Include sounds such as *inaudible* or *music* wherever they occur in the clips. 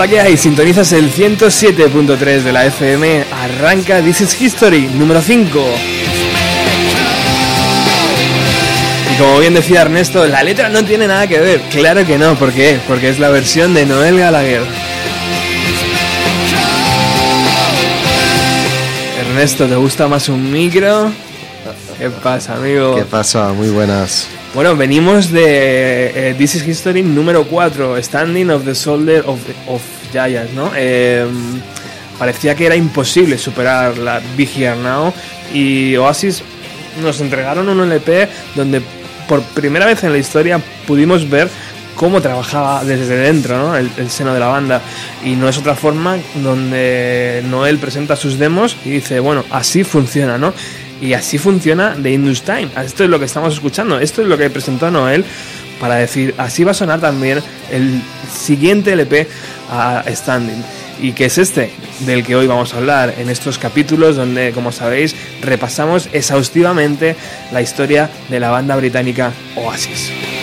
Hola, ¿qué hay? Sintonizas el 107.3 de la FM. Arranca This is History, número 5. Y como bien decía Ernesto, la letra no tiene nada que ver. Claro que no, ¿por qué? Porque es la versión de Noel Gallagher. Ernesto, ¿te gusta más un micro? ¿Qué pasa, amigo? ¿Qué pasa? Muy buenas. Bueno, venimos de eh, This is History número 4, Standing of the Soldier of, of Giants, ¿no? Eh, parecía que era imposible superar la Big Now y Oasis nos entregaron un LP donde por primera vez en la historia pudimos ver cómo trabajaba desde dentro ¿no? el, el, seno de la banda y no es otra forma donde Noel presenta sus demos y dice bueno así funciona no y así funciona The Indus Time. Esto es lo que estamos escuchando. Esto es lo que presentó Noel para decir así va a sonar también el siguiente LP a Standing. Y que es este del que hoy vamos a hablar en estos capítulos donde como sabéis repasamos exhaustivamente la historia de la banda británica Oasis.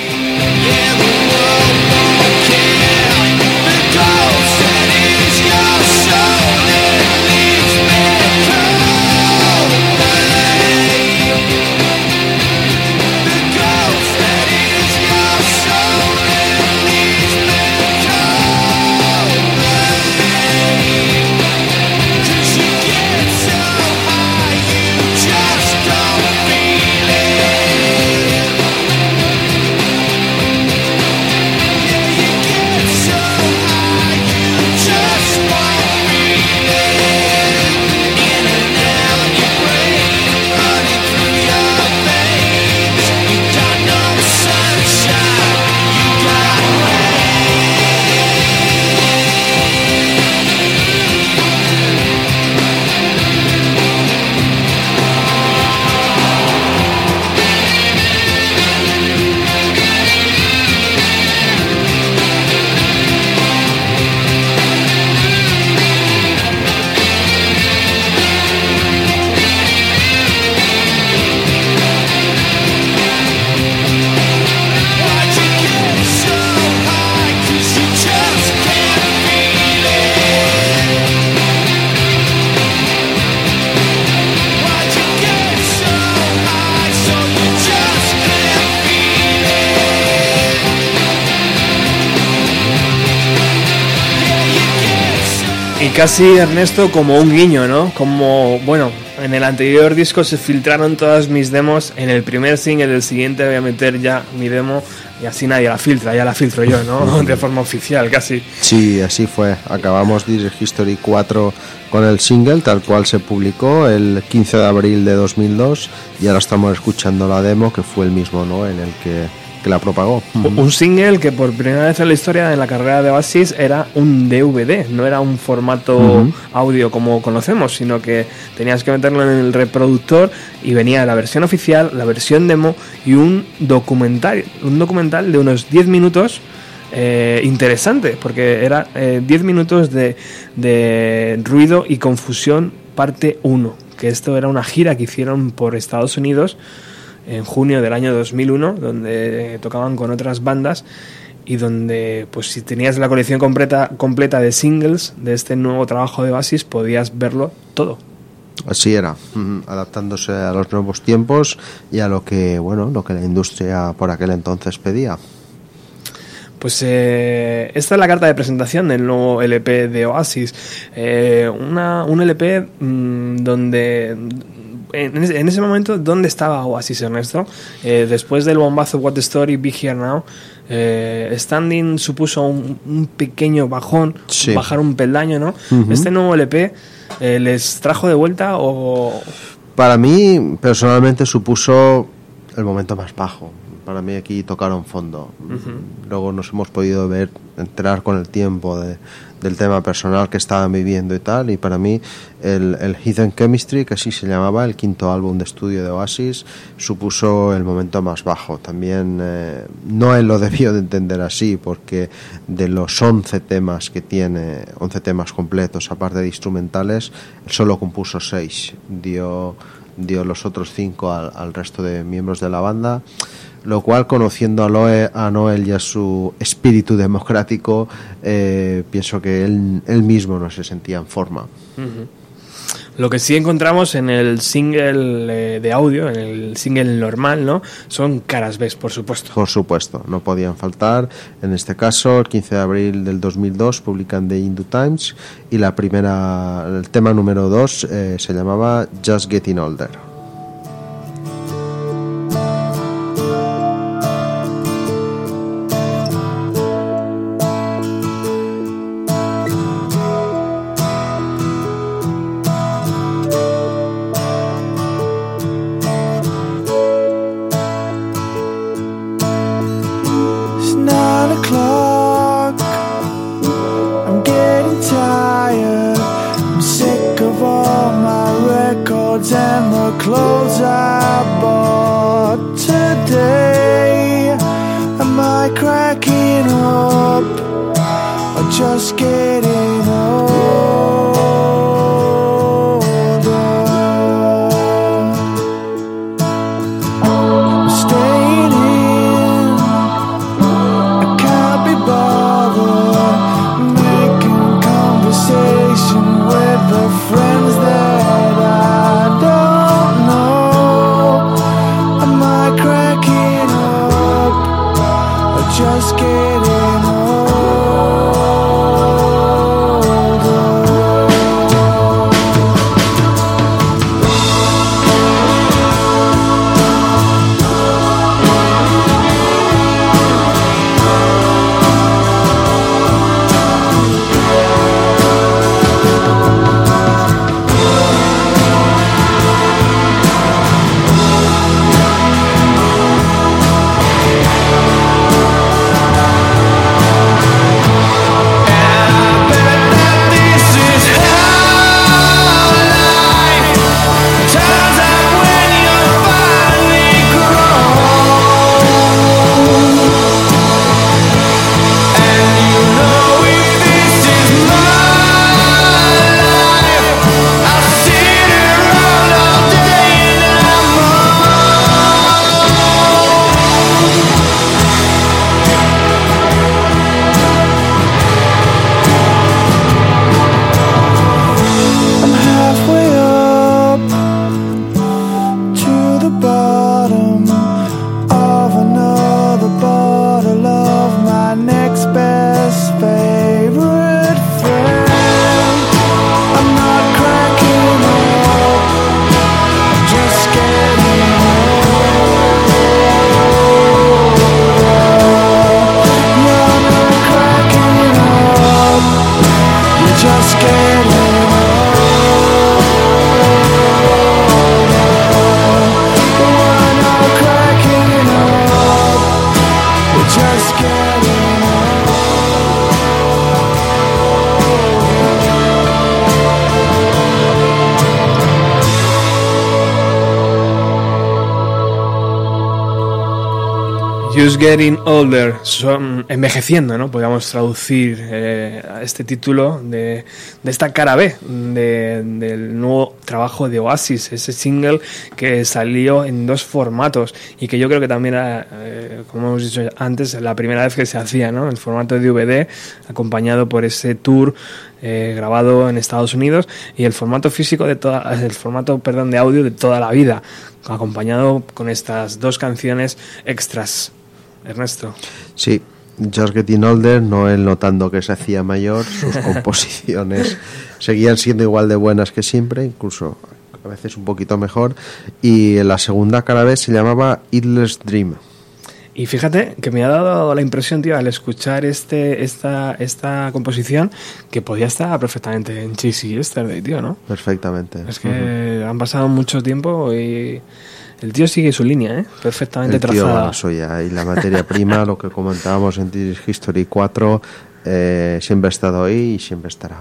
Casi Ernesto como un guiño, ¿no? Como, bueno, en el anterior disco se filtraron todas mis demos, en el primer single del siguiente voy a meter ya mi demo y así nadie la filtra, ya la filtro yo, ¿no? *laughs* De forma oficial, casi. Sí, así fue. Acabamos This History 4 con el single, tal cual se publicó el 15 de abril de 2002 y ahora estamos escuchando la demo que fue el mismo, ¿no? En el que que la propagó. Un single que por primera vez en la historia de la carrera de Oasis era un DVD, no era un formato uh -huh. audio como conocemos, sino que tenías que meterlo en el reproductor y venía la versión oficial, la versión demo y un documental, un documental de unos 10 minutos. Eh, interesante porque era 10 eh, minutos de, de ruido y confusión parte 1 que esto era una gira que hicieron por Estados Unidos en junio del año 2001, donde tocaban con otras bandas y donde, pues si tenías la colección completa, completa de singles de este nuevo trabajo de Basis, podías verlo todo. Así era, adaptándose a los nuevos tiempos y a lo que, bueno, lo que la industria por aquel entonces pedía. Pues eh, esta es la carta de presentación del nuevo LP de Oasis. Eh, una, un LP mmm, donde en ese, en ese, momento, ¿dónde estaba Oasis Ernesto? Eh, después del bombazo What the Story, Be Here Now, eh, Standing supuso un, un pequeño bajón, sí. bajar un peldaño, ¿no? Uh -huh. Este nuevo LP eh, les trajo de vuelta o... Para mí, personalmente, supuso el momento más bajo. Para mí aquí tocaron fondo. Uh -huh. Luego nos hemos podido ver, enterar con el tiempo de, del tema personal que estaban viviendo y tal. Y para mí el, el Hidden Chemistry, que así se llamaba, el quinto álbum de estudio de Oasis, supuso el momento más bajo. También eh, no él lo *laughs* debió de entender así, porque de los 11 temas que tiene, 11 temas completos, aparte de instrumentales, él solo compuso 6. Dio dio los otros cinco al, al resto de miembros de la banda lo cual conociendo a, Loe, a Noel y a su espíritu democrático, eh, pienso que él, él, mismo no se sentía en forma. Uh -huh. Lo que sí encontramos en el single eh, de audio, en el single normal, ¿no? Son caras B, por supuesto. Por supuesto, no podían faltar. En este caso, el 15 de abril del 2002 publican The Hindu Times y la primera, el tema número 2 eh, se llamaba Just Getting Older. Getting Older, son envejeciendo, ¿no? Podríamos traducir eh, este título de, esta cara B de, del nuevo trabajo de Oasis, ese single que salió en dos formatos y que yo creo que también era, eh, como hemos dicho antes, la primera vez que se hacía, ¿no? El formato de DVD, acompañado por ese tour eh, grabado en Estados Unidos y el formato físico de toda, el formato, perdón, de audio de toda la vida, acompañado con estas dos canciones extras. Ernesto. Sí, Just Getting Older, Noel notando que se hacía mayor, sus *laughs* composiciones seguían siendo igual de buenas que siempre, incluso a veces un poquito mejor, y la segunda cada vez se llamaba Idler's Dream. Y fíjate que me ha dado la impresión, tío, al escuchar este, esta, esta composición, que podía estar perfectamente en Cheesy Yesterday, tío, ¿no? Perfectamente. Es que uh -huh. han pasado mucho tiempo y el tío sigue su línea, ¿eh? perfectamente el tío trazada. Suya. Y la materia prima, lo que comentábamos en History 4, eh, siempre ha estado ahí y siempre estará.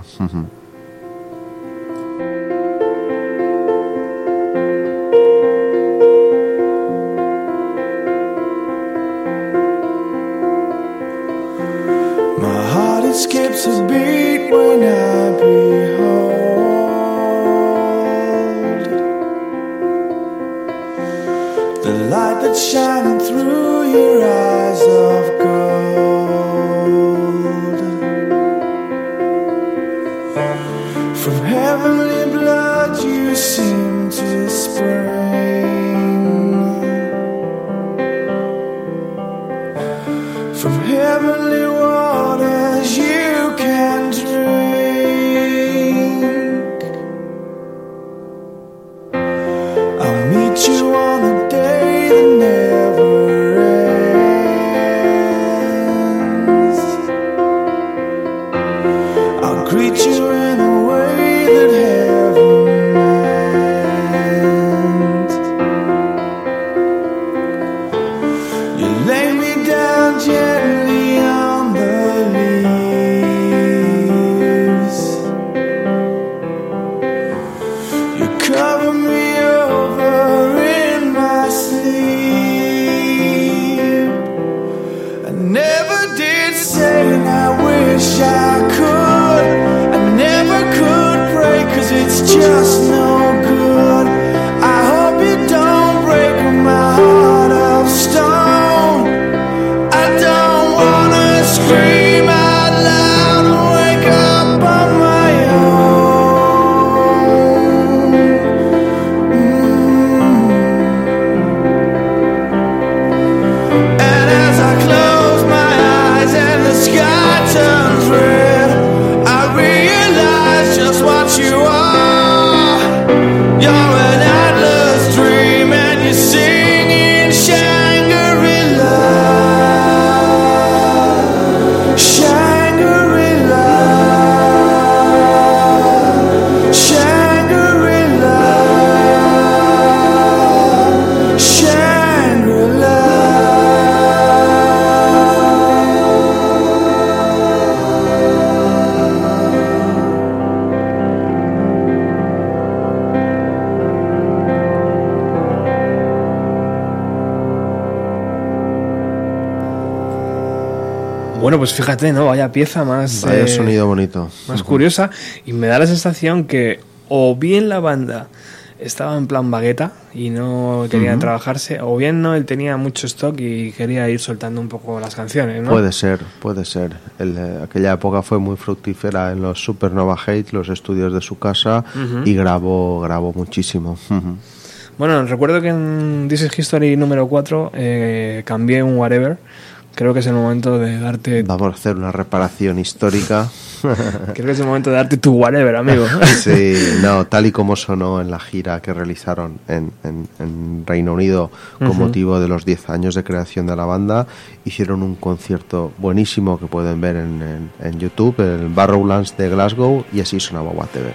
Pues fíjate, ¿no? Vaya pieza más. Vaya eh, sonido bonito. Más curiosa. Y me da la sensación que o bien la banda estaba en plan bagueta y no quería trabajarse, o bien no, él tenía mucho stock y quería ir soltando un poco las canciones, ¿no? Puede ser, puede ser. El, eh, aquella época fue muy fructífera en los Supernova Hate, los estudios de su casa, y grabó, grabó muchísimo. Bueno, recuerdo que en This is History número 4 eh, cambié un whatever. Creo que es el momento de darte. Vamos a hacer una reparación histórica. *laughs* Creo que es el momento de darte tu whatever, amigo. *laughs* Sí, no, tal y como sonó en la gira que realizaron en, en- en Reino Unido con motivo de los 10 años de creación de la banda, hicieron un concierto buenísimo que pueden ver en, en- en YouTube, el Barrowlands de Glasgow, y así sonaba Whatever.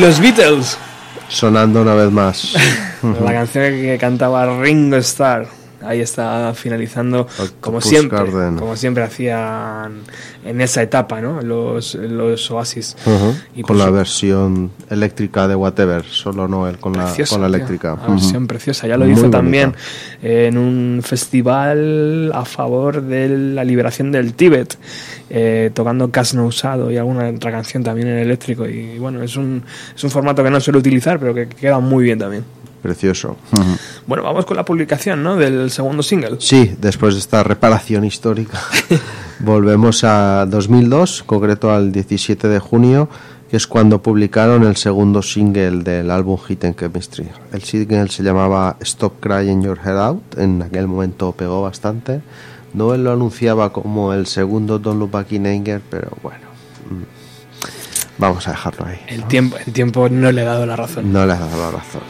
Los Beatles. Sonando una vez más. *laughs* La canción que cantaba Ringo Starr. Ahí está finalizando, como Octopus siempre, Garden. como siempre hacían en esa etapa, ¿no? Los, los Oasis. Ujú, Y con pues, la versión eléctrica de Whatever, solo no él con la, con la eléctrica. Una versión Ujú. preciosa. Ya lo Muy hizo bonita. también en un festival a favor de la liberación del Tíbet, eh, tocando Cas no usado y alguna otra canción también en eléctrico. Y bueno, es un, es un formato que no suelo utilizar, pero que queda muy bien también. Precioso. Ujú. Bueno, vamos con la publicación ¿no? del segundo single. Sí, después de esta reparación histórica, *laughs* volvemos a 2002, concreto al 17 de junio, que es cuando publicaron el segundo single del álbum Hit and Chemistry. El single se llamaba Stop Crying Your Head Out, en aquel momento pegó bastante. Noel lo anunciaba como el segundo Don't Look Back in Anger, pero bueno, mm, vamos a dejarlo ahí. El tiempo, el tiempo no le ha dado la razón. No le has dado la razón.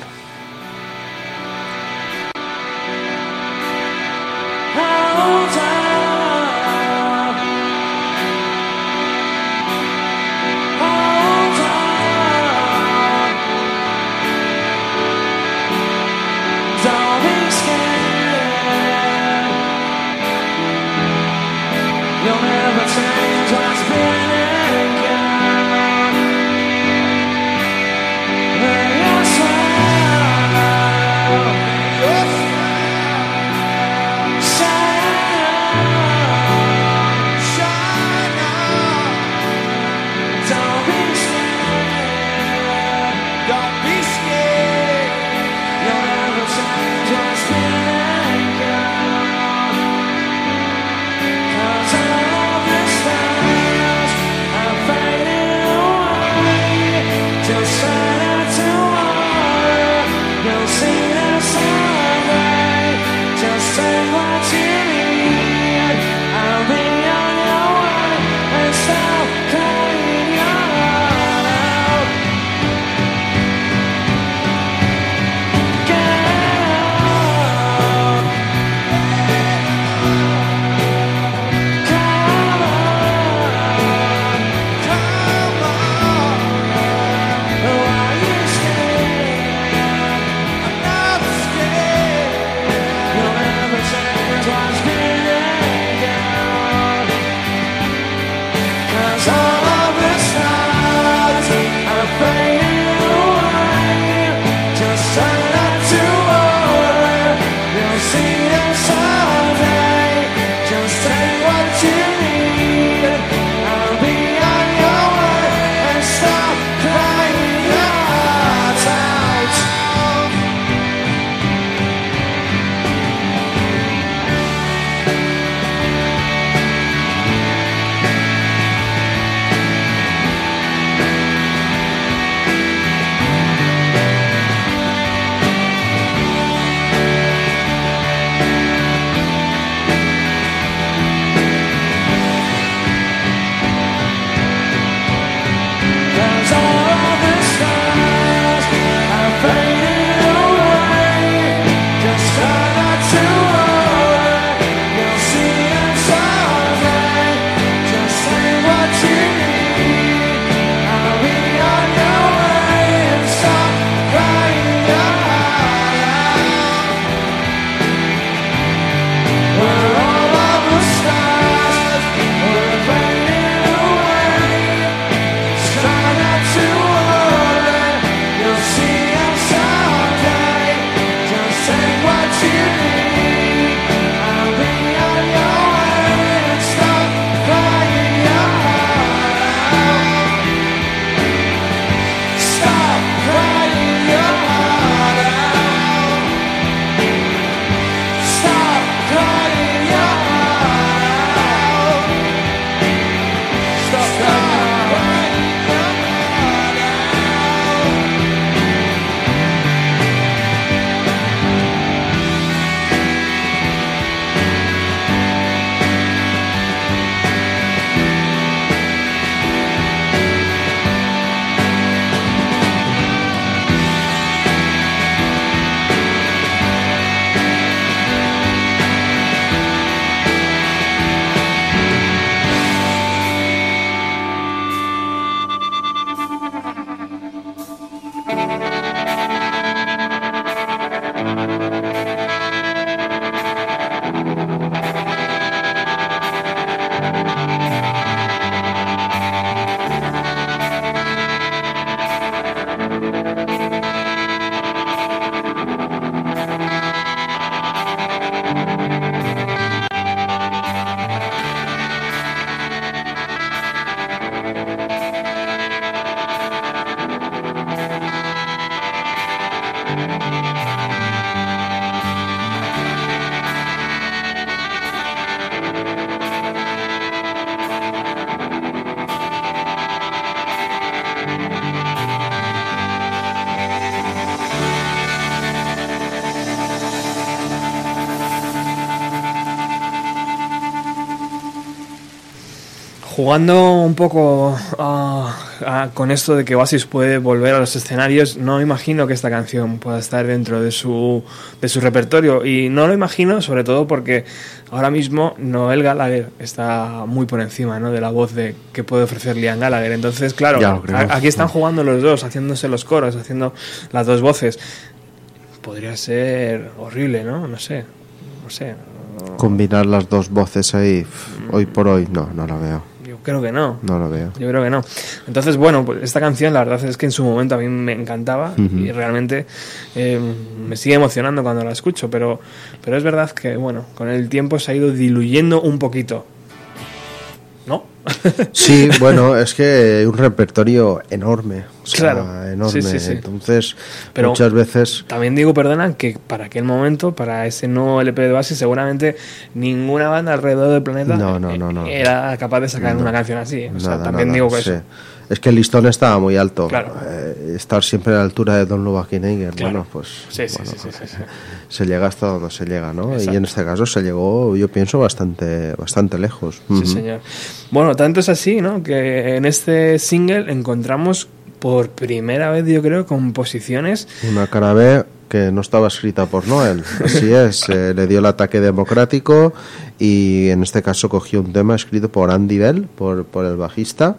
Jugando un poco ah, con esto de que Oasis puede volver a los escenarios, no imagino que esta canción pueda estar dentro de su, de su repertorio. Y no lo imagino, sobre todo porque ahora mismo Noel Gallagher está muy por encima ¿no? de la voz de que puede ofrecer Liam Gallagher. Entonces, claro, aquí están jugando los dos, haciéndose los coros, haciendo las dos voces. Podría ser horrible, ¿no? No sé. No sé. Combinar las dos voces ahí, hoy por hoy, no, no la veo. Yo creo que no. No lo veo. Yo creo que no. Entonces, bueno, pues esta canción la verdad es que en su momento a mí me encantaba y realmente eh, me sigue emocionando cuando la escucho, pero, pero es verdad que, bueno, con el tiempo se ha ido diluyendo un poquito. Sí, bueno, es que un repertorio enorme. o sea, Claro. enorme. Sí, sí, sí. Entonces, Pero- muchas veces. También digo, perdona, que para aquel momento, para ese nuevo LP de Oasis, seguramente ninguna banda alrededor del planeta No, no, no, no. era capaz de sacar una canción así. O sea, Nada, también nada, digo que sí. eso. Es que el listón estaba muy alto. Claro. Eh, estar siempre a la altura de Don Lubakinegger, Claro. bueno, pues Sí, sí, bueno, sí, sí. *laughs* se llega hasta donde se llega, ¿no? Exacto. Y en este caso se llegó, yo pienso, bastante, bastante lejos. Sí, señor. Bueno, tanto es así, ¿no? Que en este single encontramos por primera vez, yo creo, composiciones. Una cara B que no estaba escrita por Noel. Así es, *laughs* eh, le dio el ataque democrático y en este caso cogió un tema escrito por Andy Bell, por, por el bajista.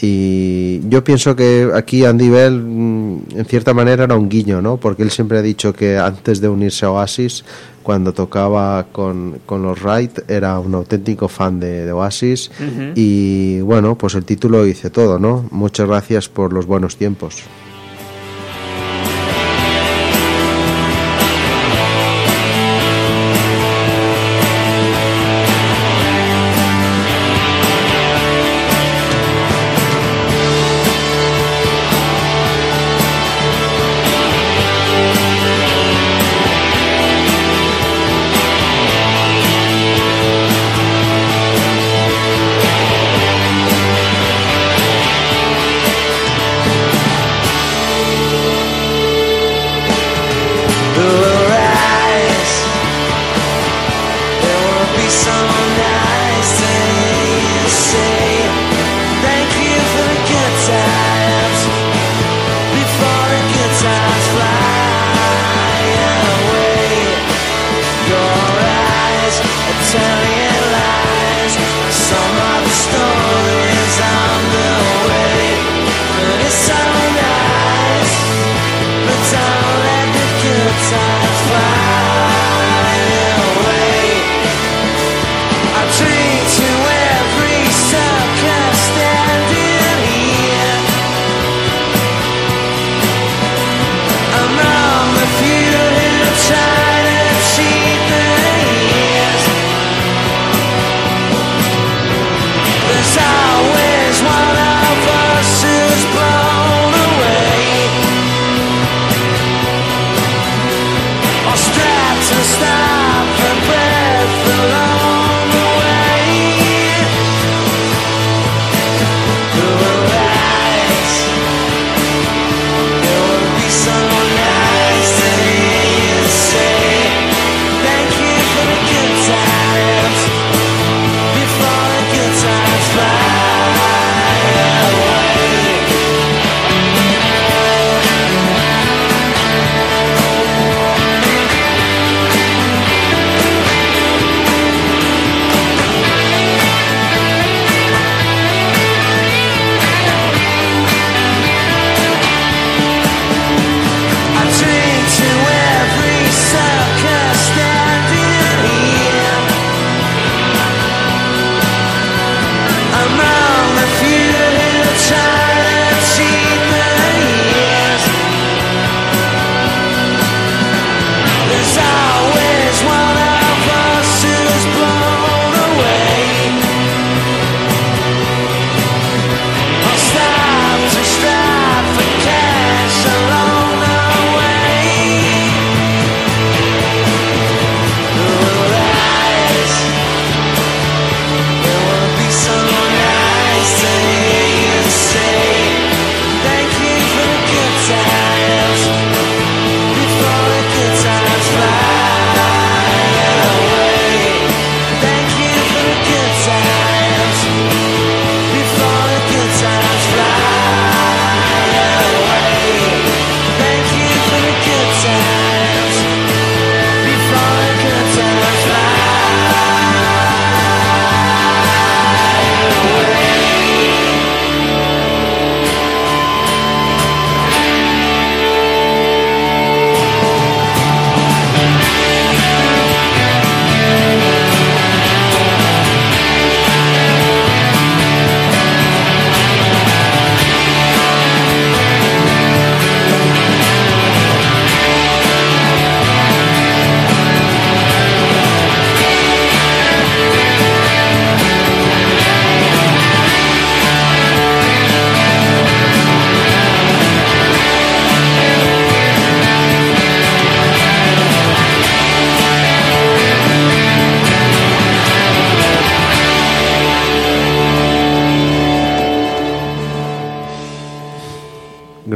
Y yo pienso que aquí Andy Bell, mm, en cierta manera, era un guiño, ¿no? Porque él siempre ha dicho que antes de unirse a Oasis, cuando tocaba con, con los Wright, era un auténtico fan de, de Oasis. Y bueno, pues el título dice todo, ¿no? Muchas gracias por los buenos tiempos.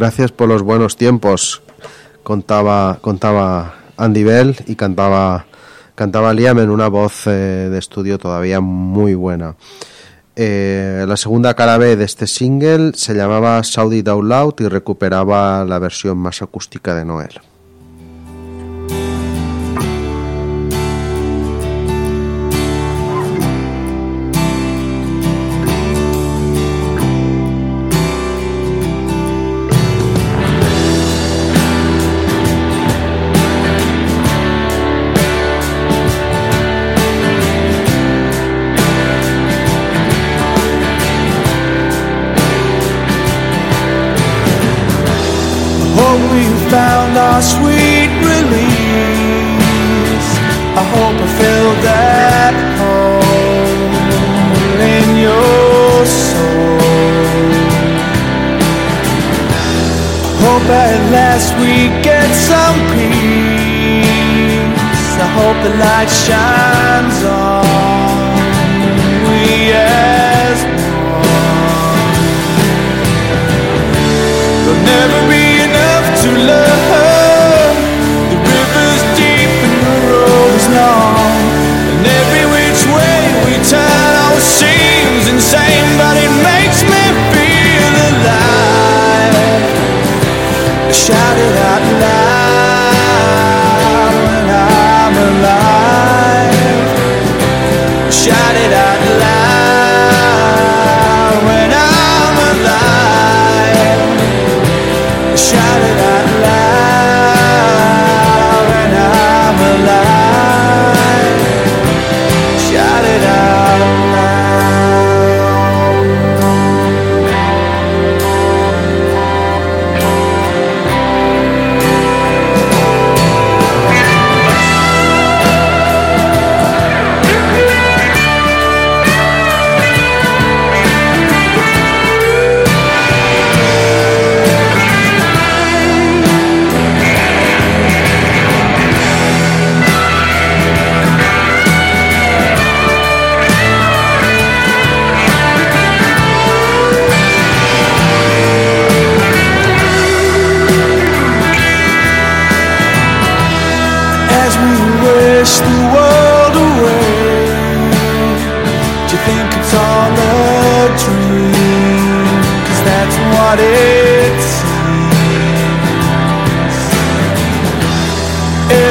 Gracias por los buenos tiempos, contaba, contaba Andy Bell y cantaba, cantaba Liam en una voz eh, de estudio todavía muy buena. Eh, la segunda cara B de este single se llamaba Saudi Out Loud y recuperaba la versión más acústica de Noel.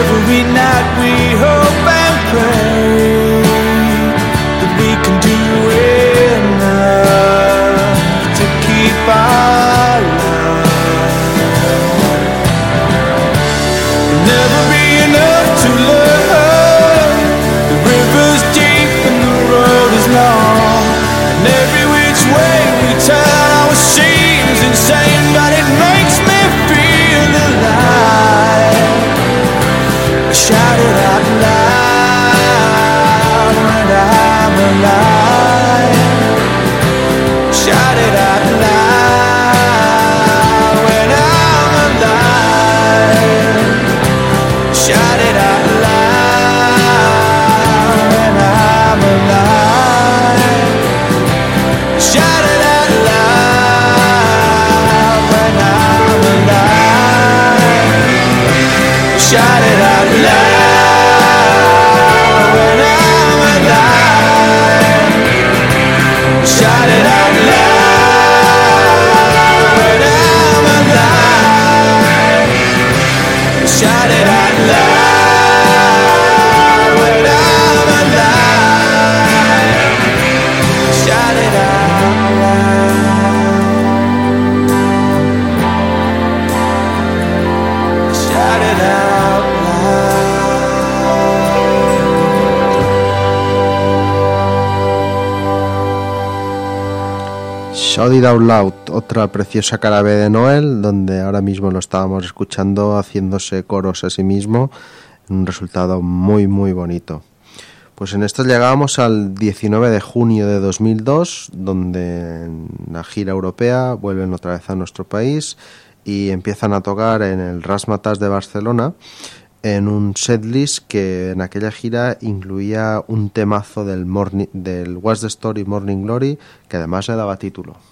Every night we hope Shout it It Out Loud, otra preciosa cara de Noel, donde ahora mismo lo estábamos escuchando haciéndose coros a sí mismo, un resultado muy muy bonito. Pues en esto llegamos al 19 de junio de 2002, donde en la gira europea vuelven otra vez a nuestro país y empiezan a tocar en el Rasmatas de Barcelona en un setlist que en aquella gira incluía un temazo del, morning, del What's Story Morning Glory que además le daba título.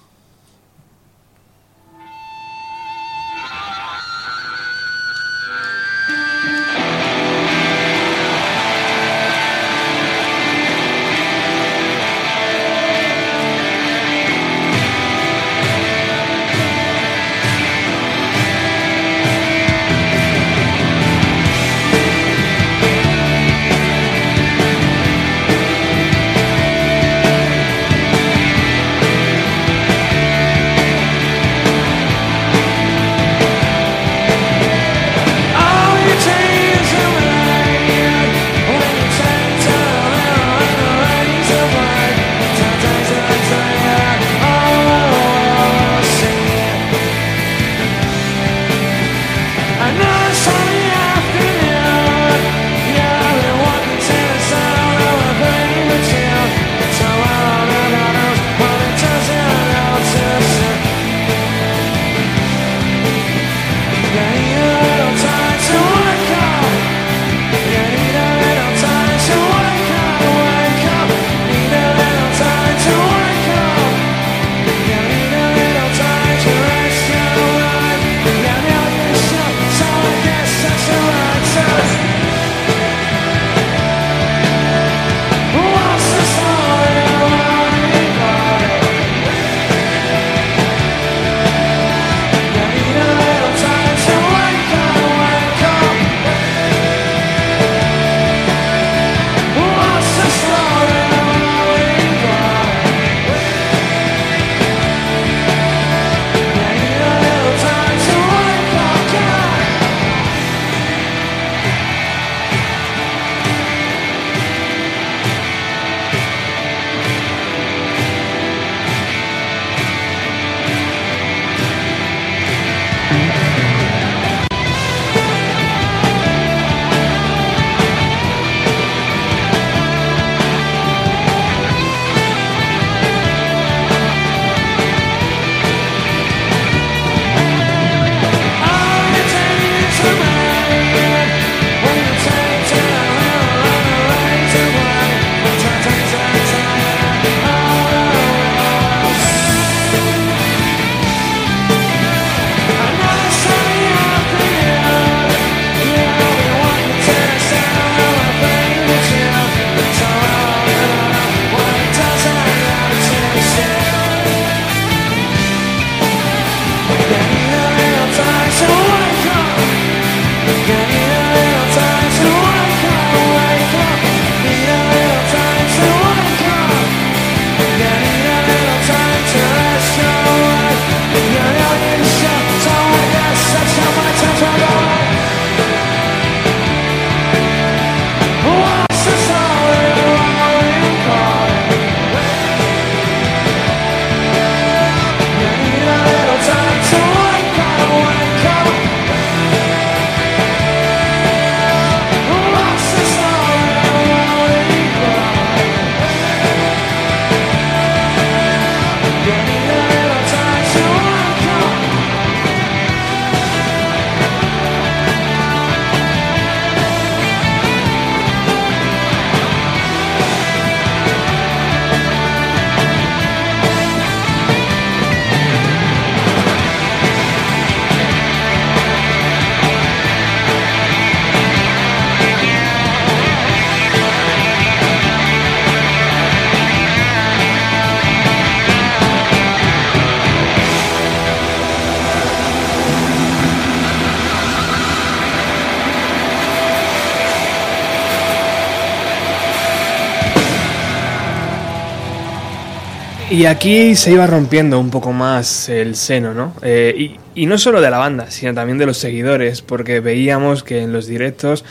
Y aquí se iba rompiendo un poco más el seno, ¿no? Eh, y, y no solo de la banda, sino también de los seguidores, porque veíamos que en los directos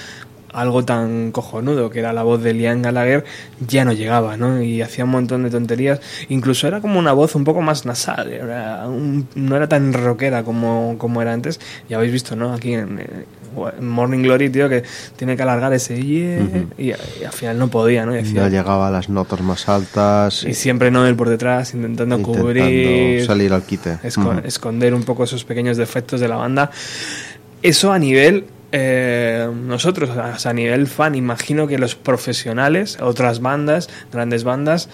algo tan cojonudo que era la voz de Liam Gallagher ya no llegaba, ¿no? Y hacía un montón de tonterías. Incluso era como una voz un poco más nasal, un- no era tan rockera como, como era antes. Ya habéis visto, ¿no? Aquí en, Morning Glory, tío, que tiene que alargar ese yeah, y, y al final no podía, ¿no? Y decía- No llegaba a las notas más altas. y siempre Noel por detrás intentando, intentando cubrir, salir al quite. esco- esconder un poco esos pequeños defectos de la banda. Eso a nivel eh, nosotros, o sea, a nivel fan, imagino que los profesionales, otras bandas, grandes bandas,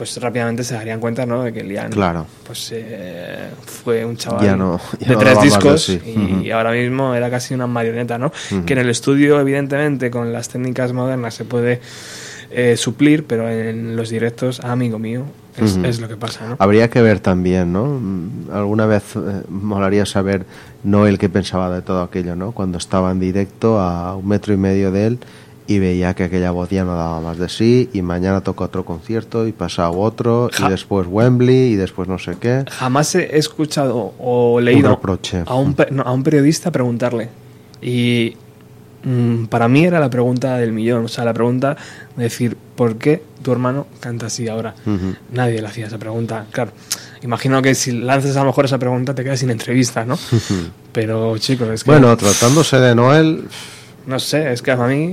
pues rápidamente se darían cuenta, ¿no? De que Liam, Claro. pues eh, fue un chaval Ya no- ya de no tres discos y, ahora mismo era casi una marioneta, ¿no? Que en el estudio, evidentemente, con las técnicas modernas se puede eh, suplir, pero en los directos, amigo mío, es, lo que pasa, ¿no? Habría que ver también, ¿no? Alguna vez eh, molaría saber Noel qué pensaba de todo aquello, ¿no? Cuando estaba en directo a un metro y medio de él y veía que aquella voz ya no daba más de sí y mañana toca otro concierto y pasado otro Ja. y después Wembley y después no sé qué. Jamás he escuchado o leído a, un, no, a un periodista preguntarle. Y mm, para mí era la pregunta del millón. O sea, la pregunta de decir, ¿por qué tu hermano canta así ahora? Nadie le hacía esa pregunta. Claro, imagino que si lanzas a lo mejor esa pregunta te quedas sin entrevista, ¿no? *laughs* Pero chicos, es que... Bueno, tratándose de Noel, No sé, es que para mí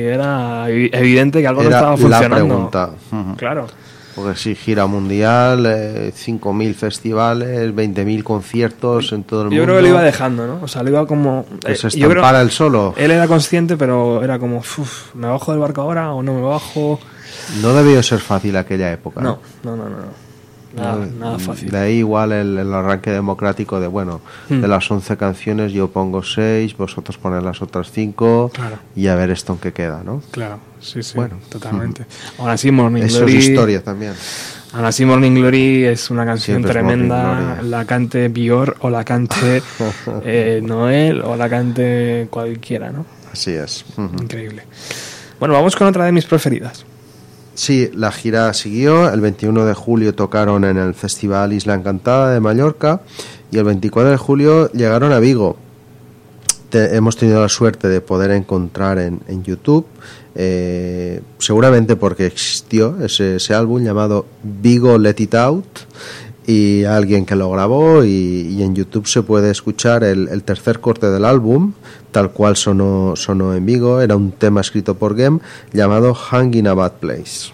era evi- evidente que algo no estaba la funcionando. pregunta. Ujú. Claro. porque sí, gira mundial, eh, 5.000 festivales, 20.000 conciertos en todo el mundo. Yo creo que lo iba dejando, ¿no? O sea, lo iba como... Eh, se yo creo- estampara el solo. Él era consciente, pero era como, "Uf, ¿me bajo del barco ahora o no me bajo? No debió ser fácil aquella época. No, no, no, no. no. Nada, nada fácil. De ahí igual el, el arranque democrático de, bueno, Hmm. de las 11 canciones yo pongo 6, vosotros ponéis las otras 5 Claro. y a ver esto en qué queda, ¿no? Claro, sí, sí, Bueno. totalmente. *laughs* Aún así, Morning Eso Glory... es historia también. Aún así, Morning Glory es una canción Siempre tremenda. La cante Bior o la cante *laughs* eh, Noel o la cante cualquiera, ¿no? Así es. Increíble. Bueno, vamos con otra de mis preferidas. Sí, la gira siguió. El 21 de julio tocaron en el Festival Isla Encantada de Mallorca y el 24 de julio llegaron a Vigo. Te- hemos tenido la suerte de poder encontrar en, en YouTube, eh, seguramente porque existió ese, ese álbum llamado Vigo Let It Out y alguien que lo grabó y, en YouTube se puede escuchar el, tercer corte del álbum tal cual sonó, sonó en Vigo. Era un tema escrito por Gem llamado Hanging a Bad Place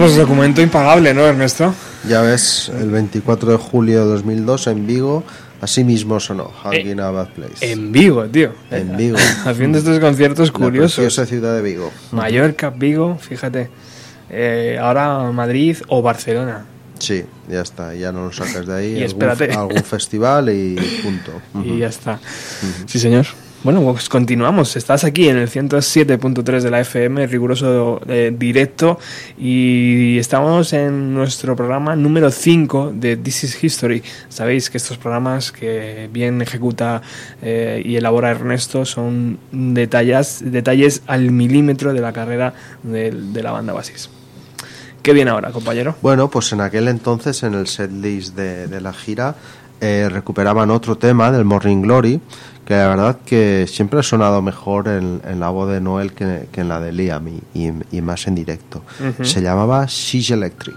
pues documento impagable, ¿no, Ernesto? Ya ves, el 24 de julio de 2002 en Vigo, así mismo sonó, Hanging a Bad Place. En Vigo, tío. En Vigo. *laughs* Haciendo estos conciertos La curiosos. preciosa ciudad de Vigo. Mallorca, Vigo, fíjate. Eh, ahora Madrid o Barcelona. Sí, ya está, ya no lo sacas de ahí. Y algún, espérate. algún festival y *coughs* punto. Y ya está. Sí, señor. Bueno, pues continuamos. Estás aquí en el 107.3 de la FM, riguroso eh, directo, y estamos en nuestro programa número 5 de This is History. Sabéis que estos programas que bien ejecuta eh, y elabora Ernesto son detalles, detalles al milímetro de la carrera de, la banda Basis. ¿Qué viene ahora, compañero? Bueno, pues en aquel entonces, en el setlist de, de la gira, eh, recuperaban otro tema del Morning Glory, que la verdad que siempre ha sonado mejor en, en la voz de Noel que, que en la de Liam y, y- y más en directo. Se llamaba She's Electric.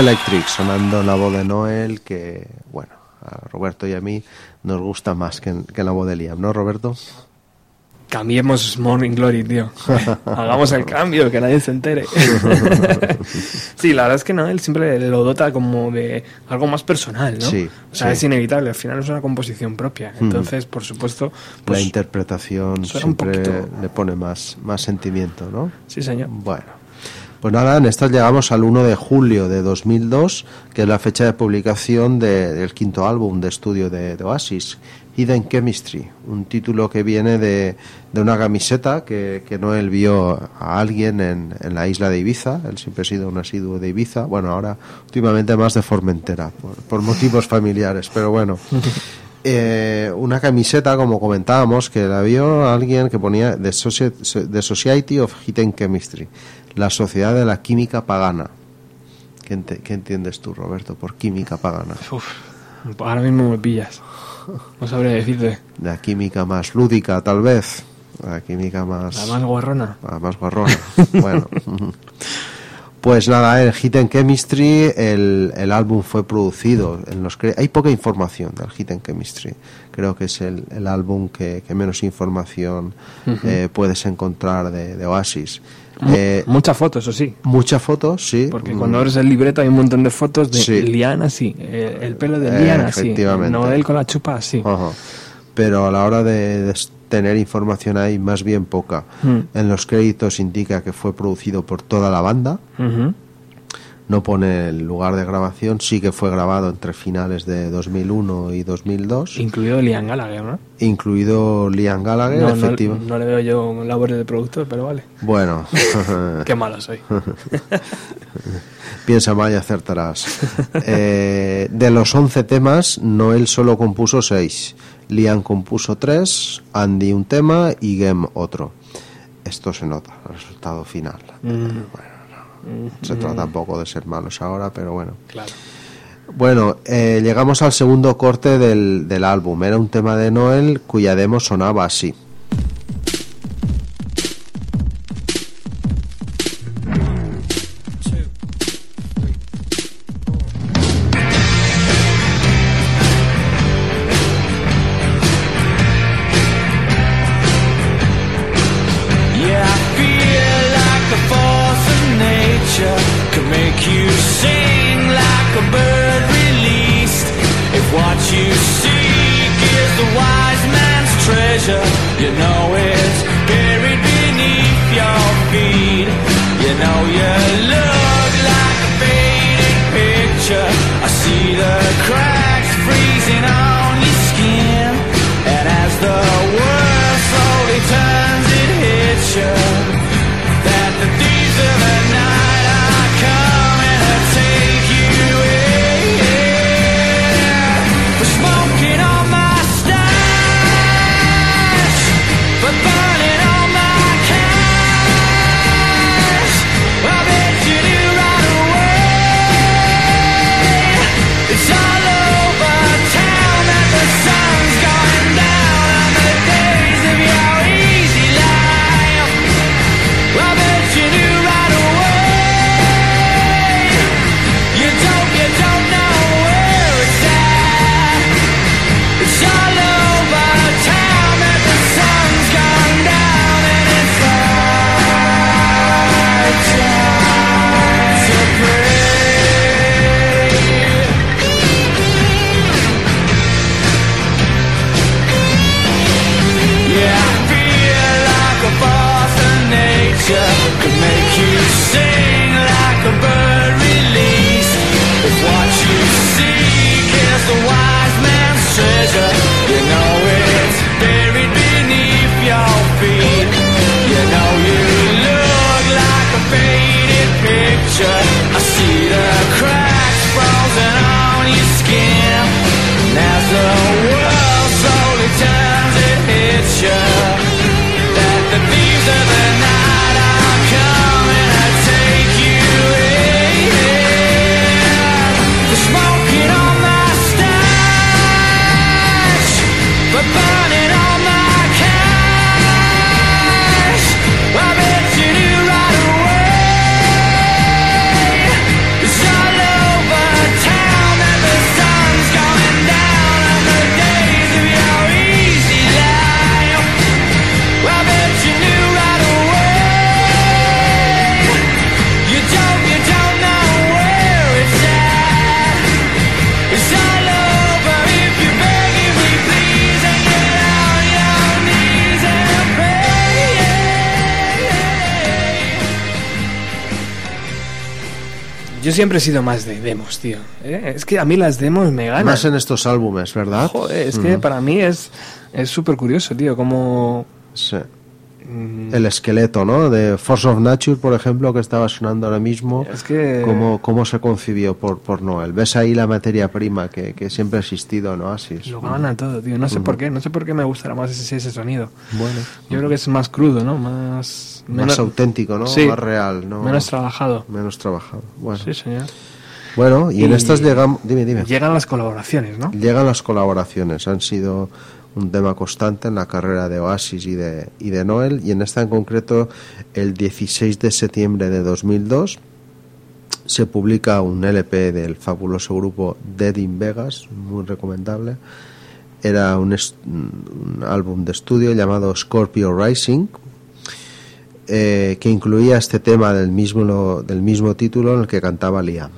Electric, sonando la voz de Noel, que, bueno, a Roberto y a mí nos gusta más que, que la voz de Liam, ¿no, Roberto? Cambiemos Morning Glory, tío. *laughs* Hagamos el cambio, que nadie se entere. *laughs* sí, la verdad es que no, él siempre lo dota como de algo más personal, ¿no? Sí, o sea, sí. es inevitable, al final es una composición propia. Entonces, por supuesto, la pues, interpretación suena un siempre poquito- le pone más, más sentimiento, ¿no? sí, señor. Bueno, Pues nada, en estas llegamos al 1 de julio de 2002, que es la fecha de publicación de- del quinto álbum de estudio de, de Oasis, Hidden Chemistry, un título que viene de, de una camiseta que, que Noel vio a alguien en, en la isla de Ibiza, él siempre ha sido un asiduo de Ibiza, bueno, ahora últimamente más de Formentera, por, por motivos familiares, pero bueno. *laughs* Eh, una camiseta, como comentábamos, que la vio alguien que ponía The Society of Hidden Chemistry, la sociedad de la química pagana. ¿Qué, qué entiendes tú, Roberto, por química pagana? Uf, ahora mismo me pillas. No sabría decirte. La química más lúdica, tal vez. La química más... La más guarrona. la más guarrona. bueno. *laughs* Pues nada, el Hidden Chemistry, el, el álbum fue producido en los hay poca información del Hidden Chemistry. Creo que es el, el álbum que, que menos información eh, puedes encontrar de, de Oasis. Eh, Muchas fotos, eso sí. muchas fotos, sí. Porque Mm, cuando abres el libreto hay un montón de fotos de Sí. Liana, sí. eh, El pelo de Eh, Liana, sí. No él con la chupa, sí. Pero a la hora de, tener información hay más bien poca. Mm. En los créditos indica que fue producido por toda la banda. No pone el lugar de grabación, sí que fue grabado entre finales de 2001 y 2002, Incluido Liam Gallagher, ¿no? incluido Liam Gallagher, No, no, efectivo. no le veo yo labores de productor, pero vale. Bueno, *laughs* Qué malo soy. *laughs* piensa mal y acertarás. Eh, de los 11 temas, Noel solo compuso 6. Liam compuso 3, Andy un tema y Gem otro. Esto se nota, el resultado final. Mm, Bueno, no, se trata tampoco de ser malos ahora, pero bueno. claro. Bueno, eh, llegamos al segundo corte del, del álbum. Era un tema de Noel cuya demo sonaba así. Yo siempre he sido más de demos, tío. ¿eh? Es que a mí las demos me ganan. Más en estos álbumes, ¿verdad? Joder, es que para mí es es súper curioso, tío, como... Sí. El esqueleto, ¿no? De Force of Nature, por ejemplo, que estaba sonando ahora mismo. Es que... ¿Cómo, cómo se concibió por, por Noel? ¿Ves ahí la materia prima que, que siempre ha existido en Oasis? Lo gana todo, tío. No sé por qué, no sé por qué me gustará más ese, ese sonido. Bueno. Yo creo que es más crudo, ¿no? Más... Más auténtico, ¿no? Sí. Más real, ¿no? Menos trabajado. Menos trabajado. Bueno. Sí, señor. Bueno, y, en estas llegamos... Dime, dime. Llegan las colaboraciones, ¿no? Llegan las colaboraciones, han sido un tema constante en la carrera de Oasis y de, y de Noel, y en esta en concreto, el 16 de septiembre de 2002, se publica un LP del fabuloso grupo Dead in Vegas, muy recomendable. Era un, un álbum de estudio llamado Scorpio Rising, eh, que incluía este tema del mismo, del mismo título en el que cantaba Liam.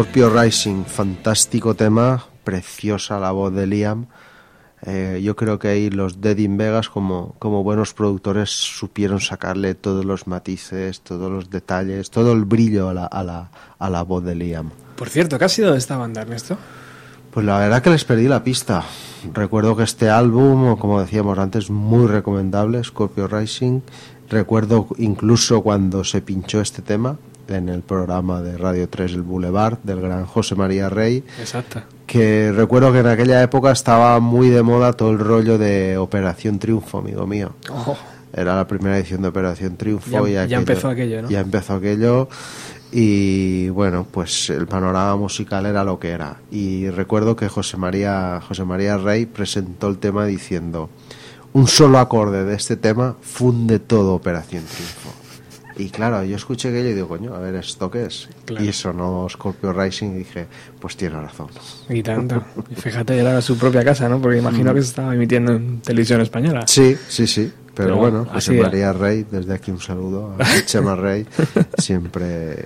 Scorpio Rising, fantástico tema, preciosa la voz de Liam. Eh, yo creo que ahí los Dead in Vegas, como, como buenos productores, supieron sacarle todos los matices, todos los detalles, todo el brillo a la, a la, a la voz de Liam. Por cierto, ¿qué ha sido de esta banda, Ernesto? Pues la verdad que les perdí la pista. Recuerdo que este álbum, como decíamos antes, muy recomendable, Scorpio Rising. Recuerdo incluso cuando se pinchó este tema en el programa de Radio 3 El Boulevard del gran José María Rey. Exacto. Que recuerdo que en aquella época estaba muy de moda todo el rollo de Operación Triunfo, amigo mío. Oh, Era la primera edición de Operación Triunfo. Ya- y ya empezó aquello, ¿no? Ya empezó aquello. Y bueno, pues el panorama musical era lo que era. Y recuerdo que José María, José María Rey presentó el tema diciendo: Un solo acorde de este tema funde todo Operación Triunfo. Y claro, yo escuché aquello y digo, coño, a ver, ¿esto qué es? Claro. Y sonó Scorpio Rising y dije, pues tiene razón. y tanto. Y fíjate, era su propia casa, ¿no? Porque imagino que se estaba emitiendo en televisión española. Sí, sí, sí. Pero, Pero bueno, José. María Rey, desde aquí un saludo a Chema Rey, *laughs* siempre,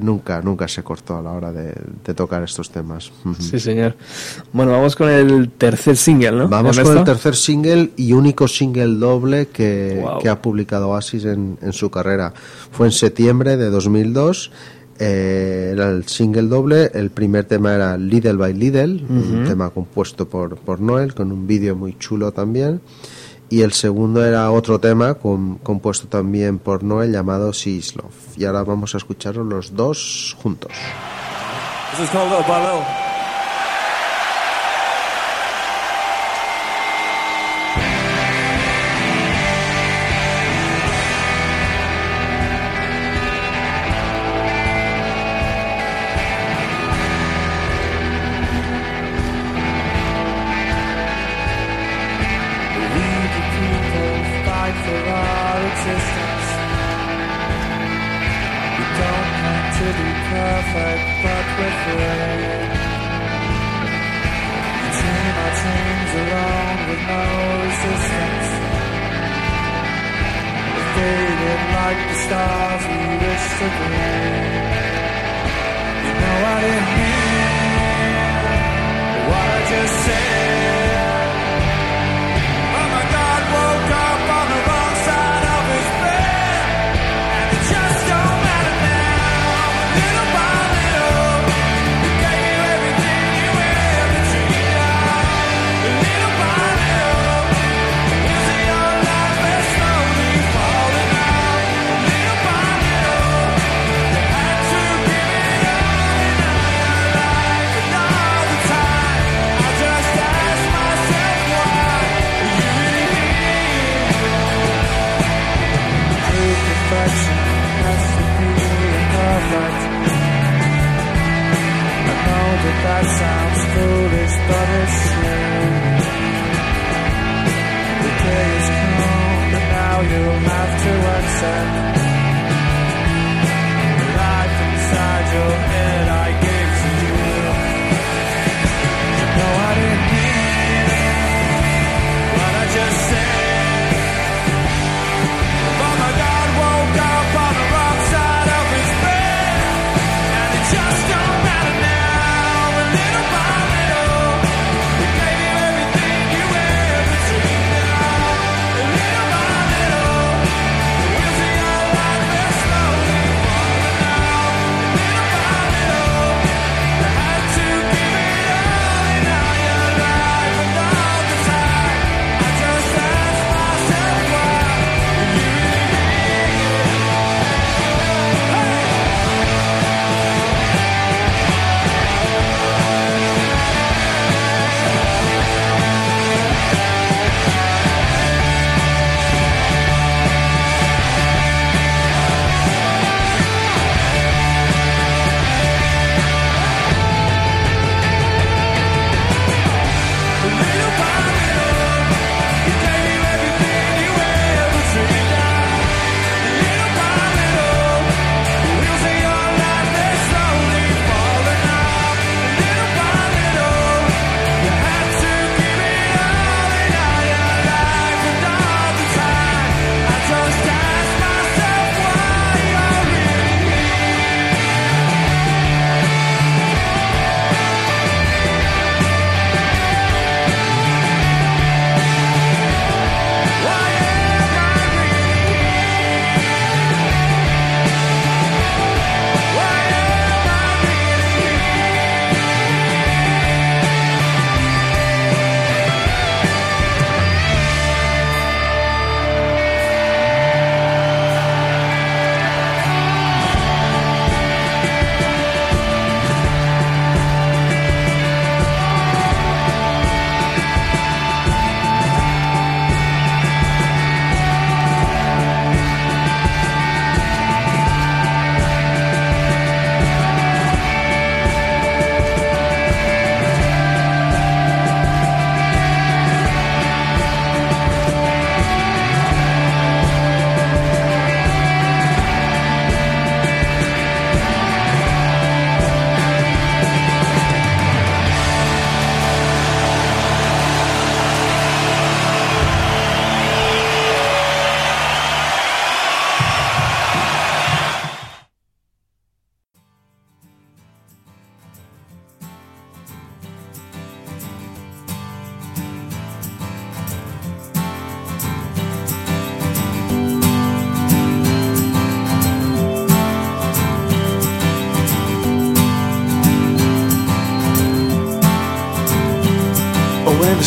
nunca, nunca se cortó a la hora de, de tocar estos temas. Sí, señor. Bueno, vamos con el tercer single, ¿no? Vamos con el tercer single y único single doble que, Wow. que ha publicado Oasis en, en su carrera. Fue en septiembre de 2002. eh, era el single doble. El primer tema era Lidl by Lidl, un tema compuesto por, por Noel, con un vídeo muy chulo también. Y el segundo era otro tema com- compuesto también por Noel llamado Sea is Love. Y ahora vamos a escucharlos los dos juntos.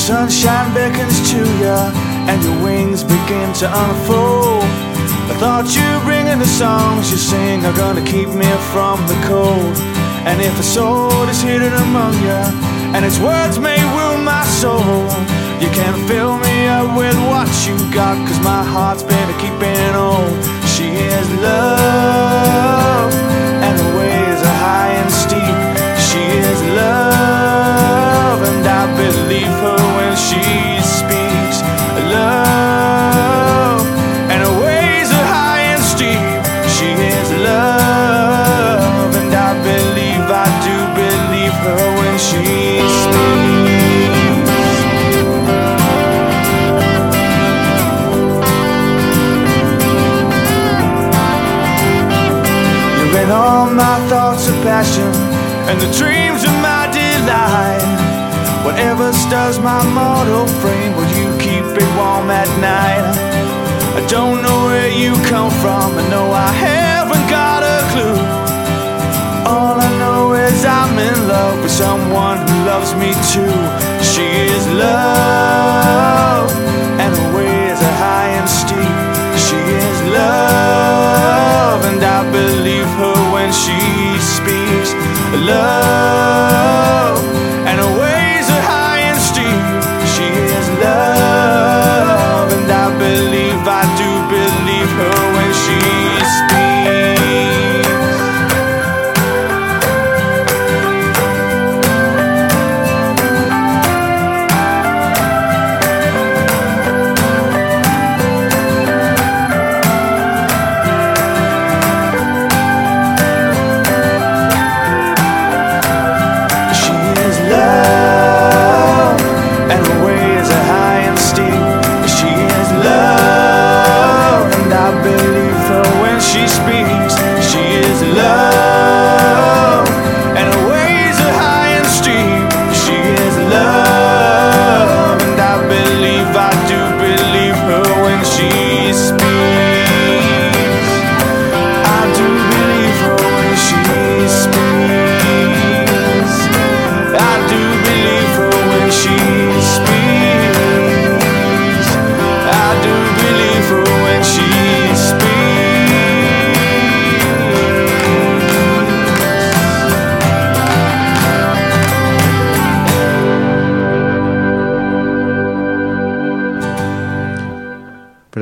Sunshine beckons to you and your wings begin to unfold. I thought you bring bringing the songs you sing are gonna keep me from the cold. And if a sword is hidden among you and its words may wound my soul, you can't fill me up with what you got, cause my heart's been a keeping on. She is love, and her ways are high and steep. She is love, passion and the dreams of my delight. Whatever stirs my mortal frame, will you keep it warm at night? I don't know where you come from, I know I haven't got a clue. All I know is I'm in love with someone who loves me too. She is love, and her ways are high and steep. She is love, and I believe her when she. Love,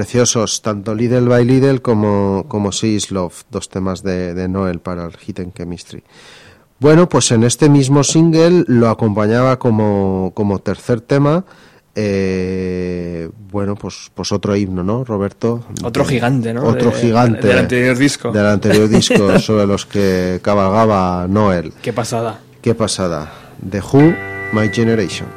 Preciosos, tanto Lidl by Lidl como, como Love, dos temas de, de Noel para el Hidden Chemistry. Bueno, pues en este mismo single lo acompañaba como, como tercer tema, eh, bueno, pues, pues otro himno, ¿no, Roberto? Otro De- gigante, ¿no? Otro De- gigante. del anterior disco. Del anterior disco *laughs* sobre los que cabalgaba Noel. Qué pasada. Qué pasada. The Who, My Generation.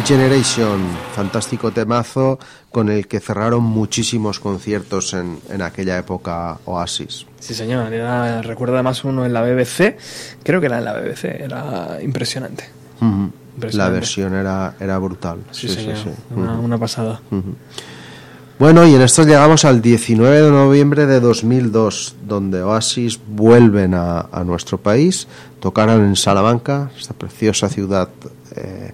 My Generation, fantástico temazo con el que cerraron muchísimos conciertos en, en aquella época Oasis. Sí, señor. Era, recuerdo además uno en la BBC. Creo que era en la BBC. Era impresionante. La Impresionante. versión era, era brutal. Sí, señor. Una, una pasada. Bueno, y en esto llegamos al 19 de noviembre de 2002, donde Oasis vuelven a, a nuestro país, tocaron en Salamanca, esta preciosa ciudad eh,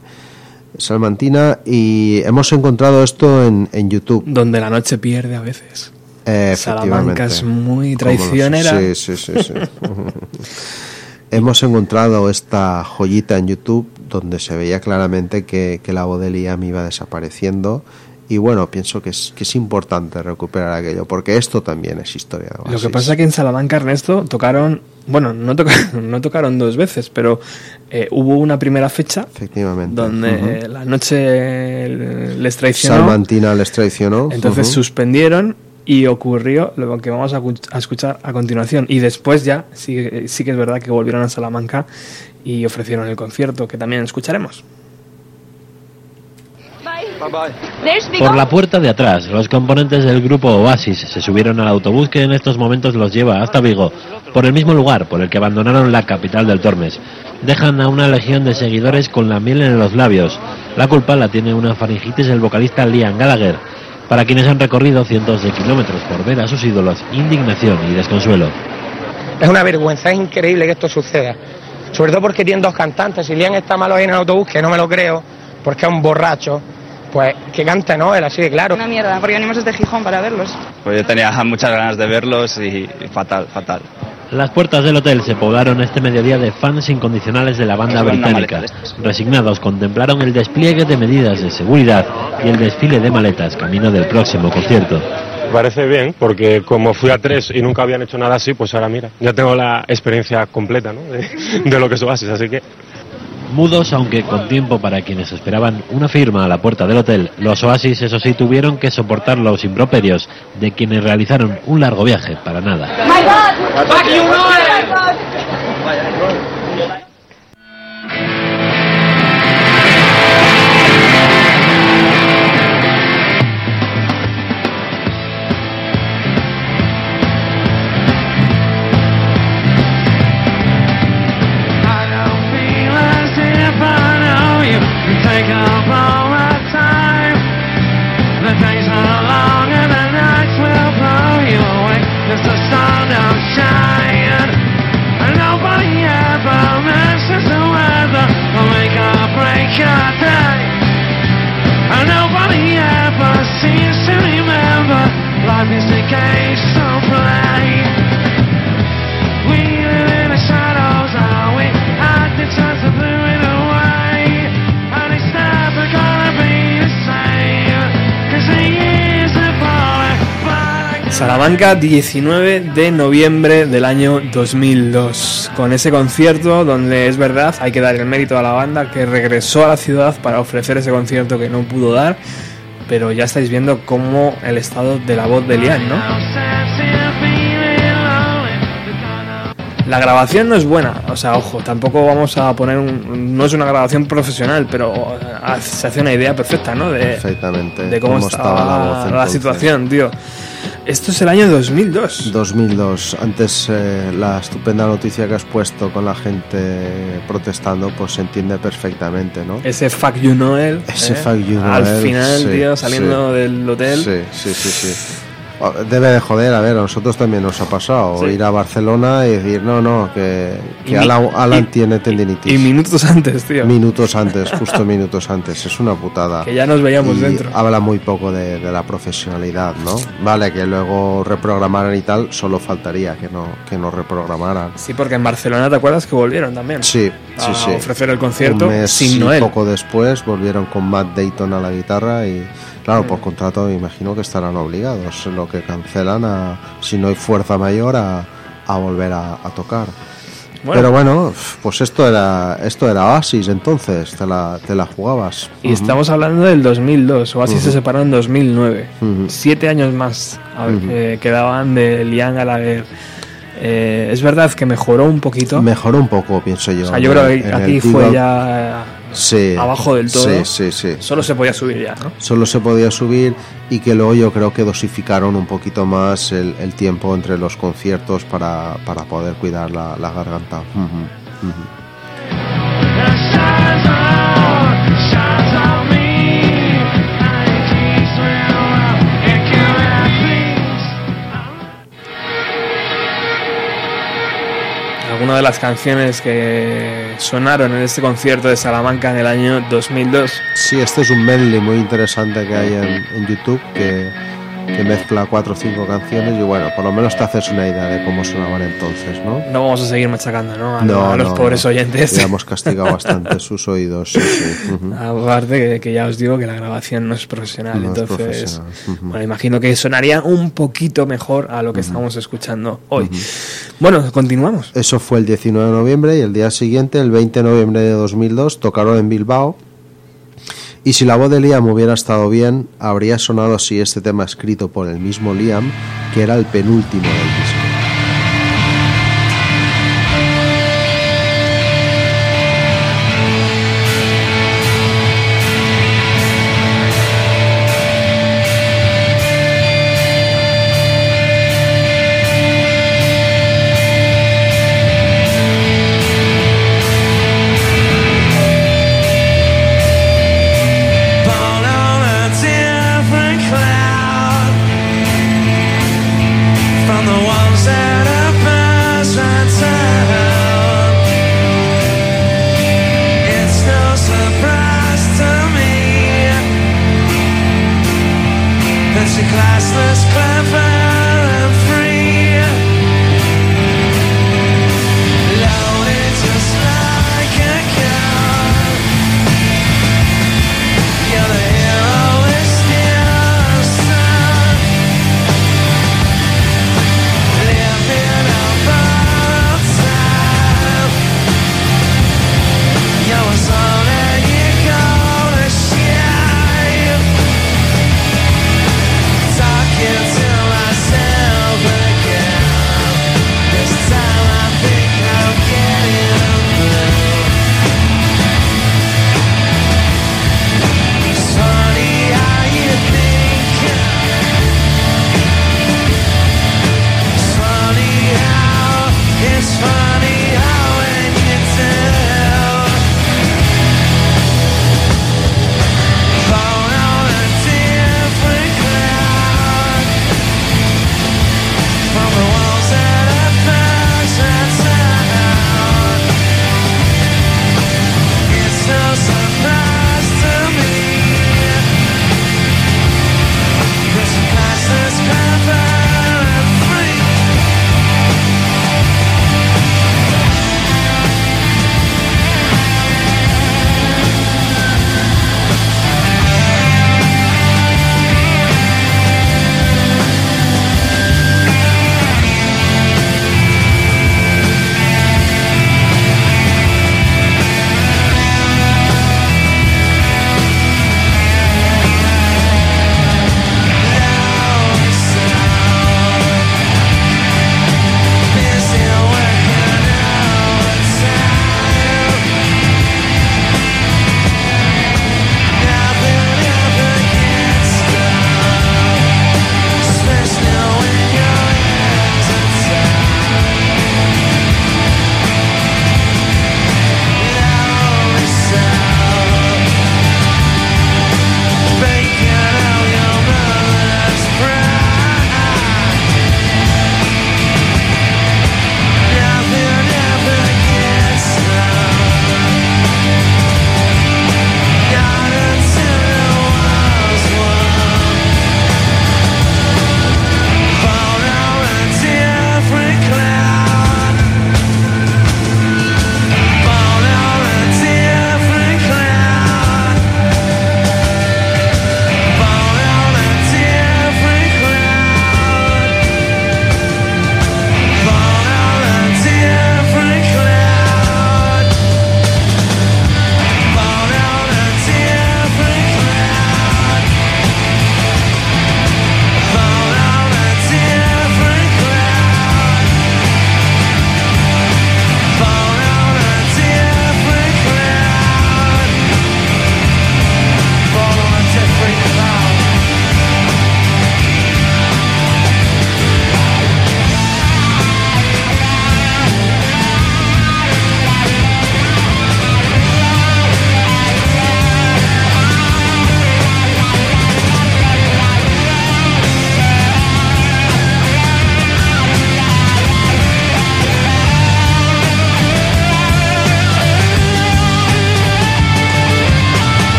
salmantina, y hemos encontrado esto en, en YouTube. Donde la noche pierde a veces. Eh, Salamanca es muy traicionera. Sí, sí, sí. sí. *laughs* Hemos encontrado esta joyita en YouTube donde se veía claramente que, que la voz de Liam iba desapareciendo. Y bueno, pienso que es, que es importante recuperar aquello, porque esto también es historia de Lo que pasa es que en Salamanca, Ernesto, tocaron. Bueno, no tocaron, *laughs* no tocaron dos veces, pero eh, hubo una primera fecha Efectivamente. donde eh, la noche les traicionó. Salmantina les traicionó. Entonces suspendieron y ocurrió lo que vamos a escuchar a continuación. Y después ya sí, sí que es verdad que volvieron a Salamanca y ofrecieron el concierto, que también escucharemos. Por la puerta de atrás, los componentes del grupo Oasis se subieron al autobús que en estos momentos los lleva hasta Vigo, por el mismo lugar por el que abandonaron la capital del Tormes. Dejan a una legión de seguidores con la miel en los labios. La culpa la tiene una faringitis el vocalista Liam Gallagher. Para quienes han recorrido cientos de kilómetros por ver a sus ídolos, indignación y desconsuelo. Es una vergüenza, es increíble que esto suceda. Sobre todo porque tienen dos cantantes. Si Liam está malo ahí en el autobús, que no me lo creo, porque es un borracho, pues que cante Noel, así de claro. Una mierda, porque venimos desde Gijón para verlos. Pues yo tenía muchas ganas de verlos y fatal, fatal. Las puertas del hotel se poblaron este mediodía de fans incondicionales de la banda Eso británica. Resignados contemplaron el despliegue de medidas de seguridad y el desfile de maletas camino del próximo concierto. Parece bien, porque como fui a tres y nunca habían hecho nada así, pues ahora mira, ya tengo la experiencia completa ¿no? de, de lo que es Oasis, así que Mudos, aunque con tiempo para quienes esperaban una firma a la puerta del hotel, los Oasis, eso sí, tuvieron que soportar los improperios de quienes realizaron un largo viaje para nada. Salamanca, 19 de noviembre del año 2002. Con ese concierto donde es verdad, hay que dar el mérito a la banda que regresó a la ciudad para ofrecer ese concierto que no pudo dar. Pero ya estáis viendo cómo el estado de la voz de Lian, ¿no? La grabación no es buena, o sea, ojo, tampoco vamos a poner un, no es una grabación profesional, pero eh, se hace una idea perfecta, ¿no? De, Perfectamente. de cómo, cómo estaba, estaba la voz la situación, tío. Esto es el año 2002. 2002. Antes eh, la estupenda noticia que has puesto con la gente protestando, pues se entiende perfectamente, ¿no? Ese fuck you Noel. Ese ¿eh? fuck you Al Noel, final, sí, tío, saliendo sí. del hotel. Sí, sí, sí, sí. Oh, Debe de joder, a ver, a nosotros también nos ha pasado Sí. ir a Barcelona y decir, no, no, que, que Alan, Alan y- tiene tendinitis. Y minutos antes, tío. Minutos antes, justo minutos antes, es una putada. Que ya nos veíamos Y dentro. Habla muy poco de, de la profesionalidad, ¿no? Vale, que luego reprogramaran y tal, solo faltaría que no, que no reprogramaran. Sí, porque en Barcelona, ¿te acuerdas que volvieron también? Sí, sí, a sí. ofrecer el concierto Un mes sin Noel. poco después volvieron con Matt Dayton a la guitarra y, claro, por contrato me imagino que estarán obligados, lo que cancelan a, si no hay fuerza mayor, a, a volver a, a tocar. Bueno. Pero bueno, pues esto era esto era Oasis entonces, te la, te la jugabas. Y estamos hablando del 2002, Oasis se Ujú. separó en 2009. Ujú. Siete años más eh, quedaban de Liam Gallagher. Eh, es verdad que mejoró un poquito. Mejoró un poco, pienso yo. o sea, yo creo que aquí fue ya Sí, abajo del todo. Sí, sí, sí. Solo se podía subir ya, ¿no? Solo se podía subir y que luego yo creo que dosificaron un poquito más el, el tiempo entre los conciertos para, para poder cuidar la, la garganta. Ujú, ujú. Algunas de las canciones que sonaron en este concierto de Salamanca en el año 2002. Sí, este es un medley muy interesante que hay en, en YouTube que, que mezcla cuatro o cinco canciones y bueno, por lo menos te haces una idea de cómo sonaban entonces, ¿no? No vamos a seguir machacando, ¿no? A, No, a los no, pobres no. oyentes. Ya hemos castigado bastante sus oídos. sí, sí. *laughs* Ujú. Aparte que, que ya os digo que la grabación no es profesional, es entonces bueno, imagino que sonaría un poquito mejor a lo que estamos escuchando hoy. Bueno, continuamos. Eso fue el 19 de noviembre y el día siguiente, el 20 de noviembre de 2002, tocaron en Bilbao. Y si la voz de Liam hubiera estado bien, habría sonado así este tema escrito por el mismo Liam, que era el penúltimo del disco.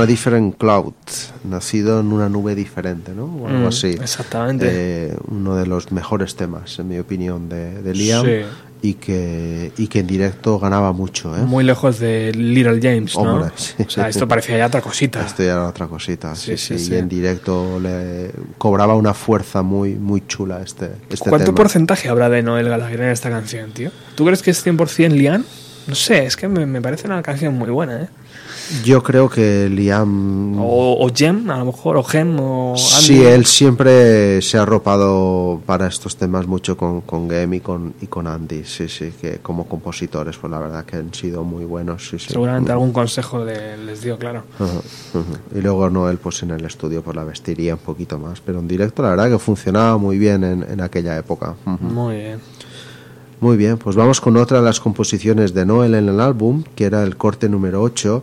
On a Different Cloud, nacido en una nube diferente, ¿no? O algo Mm, así. exactamente. Eh, uno de los mejores temas, en mi opinión, de, de Liam. Sí. Y que, y que en directo ganaba mucho, ¿eh? Muy lejos de Little James, ¿no? Hombre, sí. O sea, esto parecía ya otra cosita. Esto ya era otra cosita, sí, Sí, sí, sí, sí. Y en directo le cobraba una fuerza muy, muy chula este, este ¿Cuánto tema. porcentaje habrá de Noel Gallagher en esta canción, tío? ¿Tú crees que es 100% Liam? No sé, es que me, me parece una canción muy buena, ¿eh? Yo creo que Liam... O, o Gem, a lo mejor, o Gem, o Andy. Sí, él siempre se ha arropado para estos temas mucho con, con Gem y con, y con Andy, sí, sí, que como compositores, pues la verdad que han sido muy buenos, sí, sí. Seguramente algún consejo le- les dio, claro. Y luego Noel, pues en el estudio, pues la vestiría un poquito más, pero en directo la verdad que funcionaba muy bien en, en aquella época. Muy bien. Muy bien, pues vamos con otra de las composiciones de Noel en el álbum, que era el corte número 8,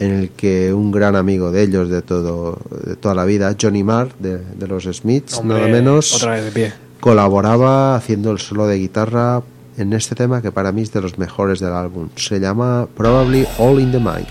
en el que un gran amigo de ellos de todo de toda la vida, Johnny Marr, de, de los Smiths, Hombre, nada menos, Otra vez de pie. colaboraba haciendo el solo de guitarra en este tema que para mí es de los mejores del álbum. Se llama Probably All in the Mind.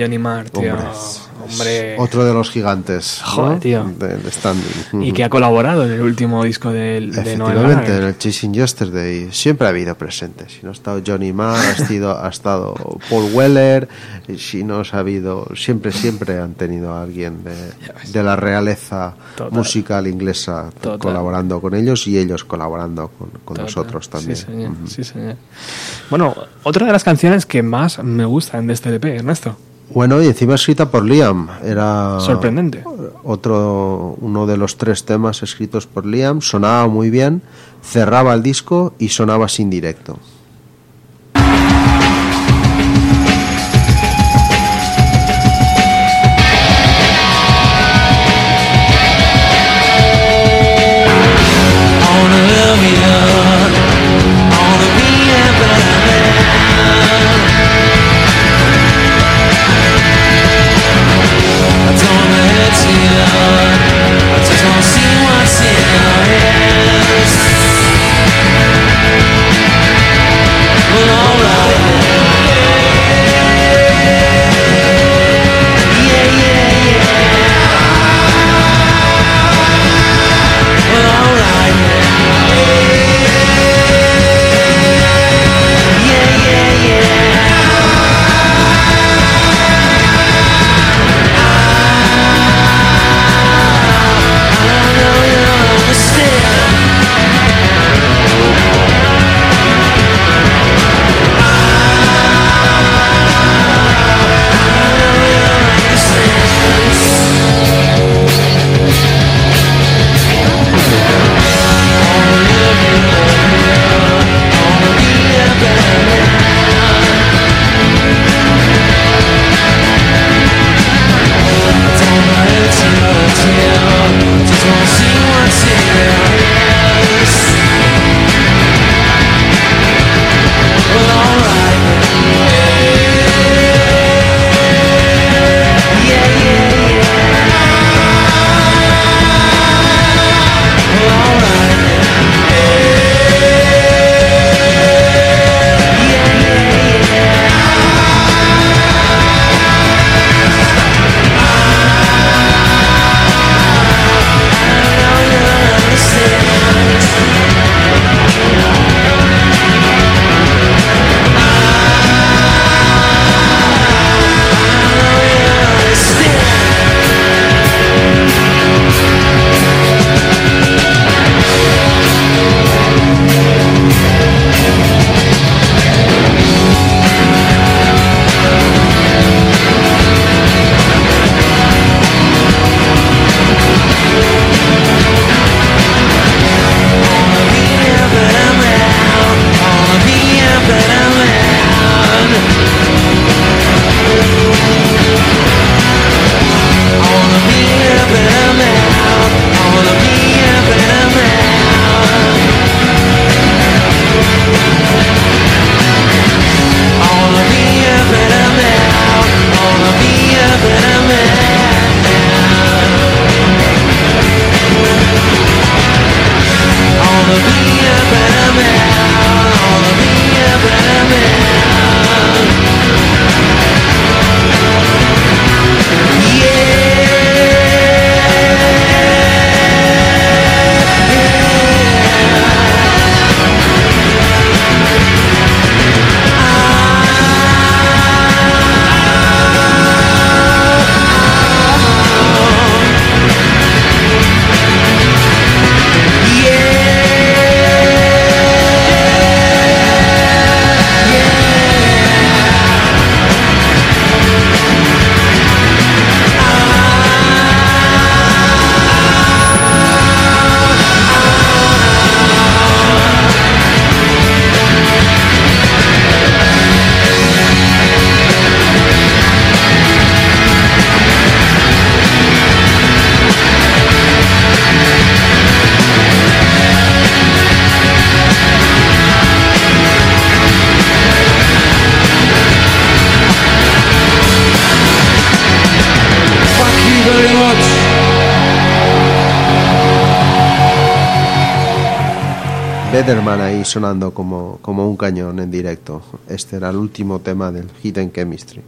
Johnny Marr, tío. Hombre, Hombre. Otro de los gigantes. ¿no? Joder, tío. De, de standing. Y que ha colaborado en el último disco del- de, Noel Efectivamente, en el Chasing Yesterday siempre ha habido presente. Si no ha estado Johnny Marr, ha estado, ha estado Paul Weller. Si no ha habido, siempre, siempre han tenido a alguien de, de la realeza Total. musical inglesa Total. colaborando con ellos y ellos colaborando con, con nosotros también. Sí señor, sí, señor. Bueno, otra de las canciones que más me gustan de este LP, Ernesto. Bueno, y encima escrita por Liam. Era Sorprendente. otro uno de los tres temas escritos por Liam. Sonaba muy bien, cerraba el disco y sonaba sin directo. Sonando como, como un cañón en directo. Este era el último tema del Hidden Chemistry.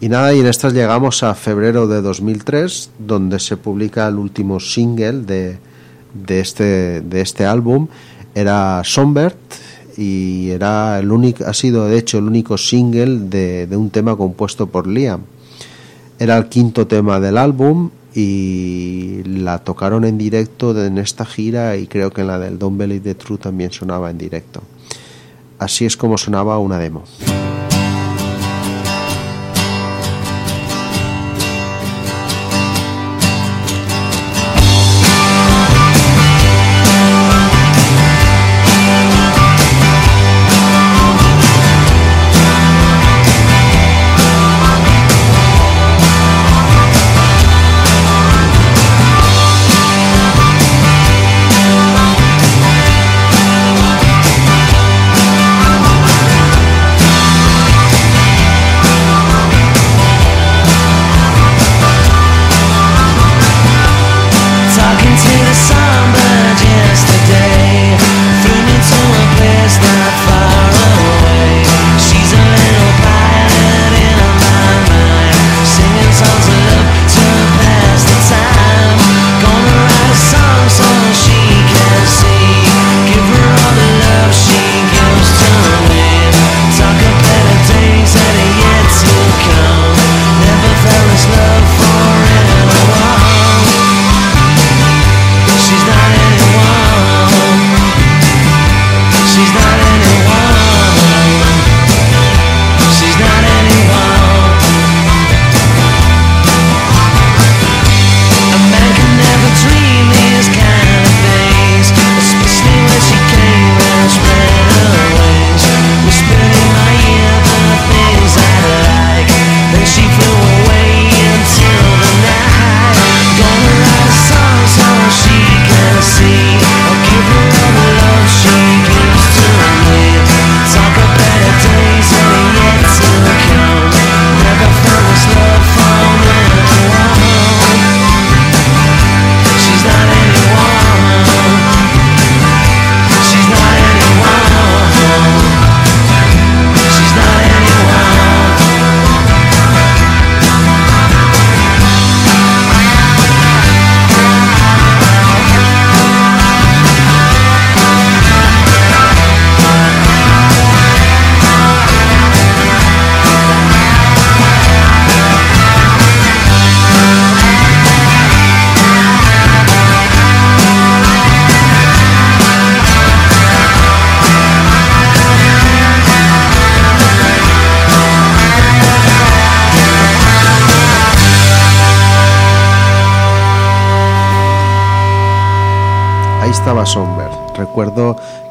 Y nada, y en estas llegamos a febrero de 2003, donde se publica el último single de, de, este, de este álbum. Era Sombert y era el único, ha sido de hecho el único single de, de un tema compuesto por Liam. Era el quinto tema del álbum y la tocaron en directo en esta gira y creo que en la del Don't Believe the Truth también sonaba en directo. Así es como sonaba una demo.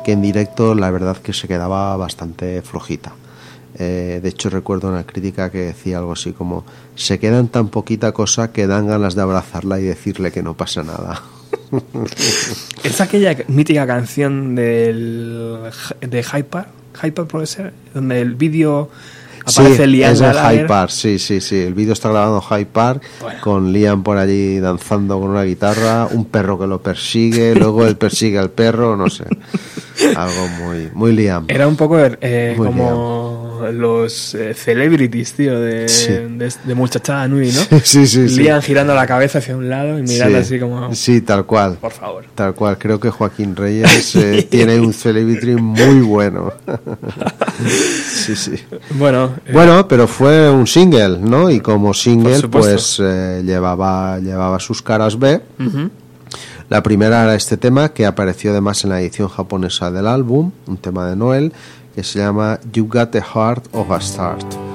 Que en directo la verdad que se quedaba bastante flojita. Eh, de hecho recuerdo una crítica que decía algo así como se queda en tan poquita cosa que dan ganas de abrazarla y decirle que no pasa nada. *laughs* Es aquella mítica canción del, de Hyper, Hyper puede ser, donde el vídeo aparece sí, Liam es el Gallagher. Hyde Park, sí, sí, sí. El vídeo está grabado en Hyde Park Bueno. con Liam por allí danzando con una guitarra, un perro que lo persigue, luego él persigue al perro, no sé. *laughs* Algo muy, muy Liam. Era un poco eh, Muy como los eh, celebrities, tío, de, Sí. de, de Muchachada Nui, ¿no? *laughs* Sí, sí, sí. Liam girando la cabeza hacia un lado y mirando Sí. así como... Sí, tal cual. Por favor. Tal cual. Creo que Joaquín Reyes *laughs* eh, tiene un celebrity muy bueno. *laughs* sí, sí. Bueno, eh, Bueno, pero fue un single, ¿no? Y como single, pues llevaba, llevaba sus caras B. La primera era este tema que apareció además en la edición japonesa del álbum, un tema de Noel, que se llama You Got the Heart of a Start.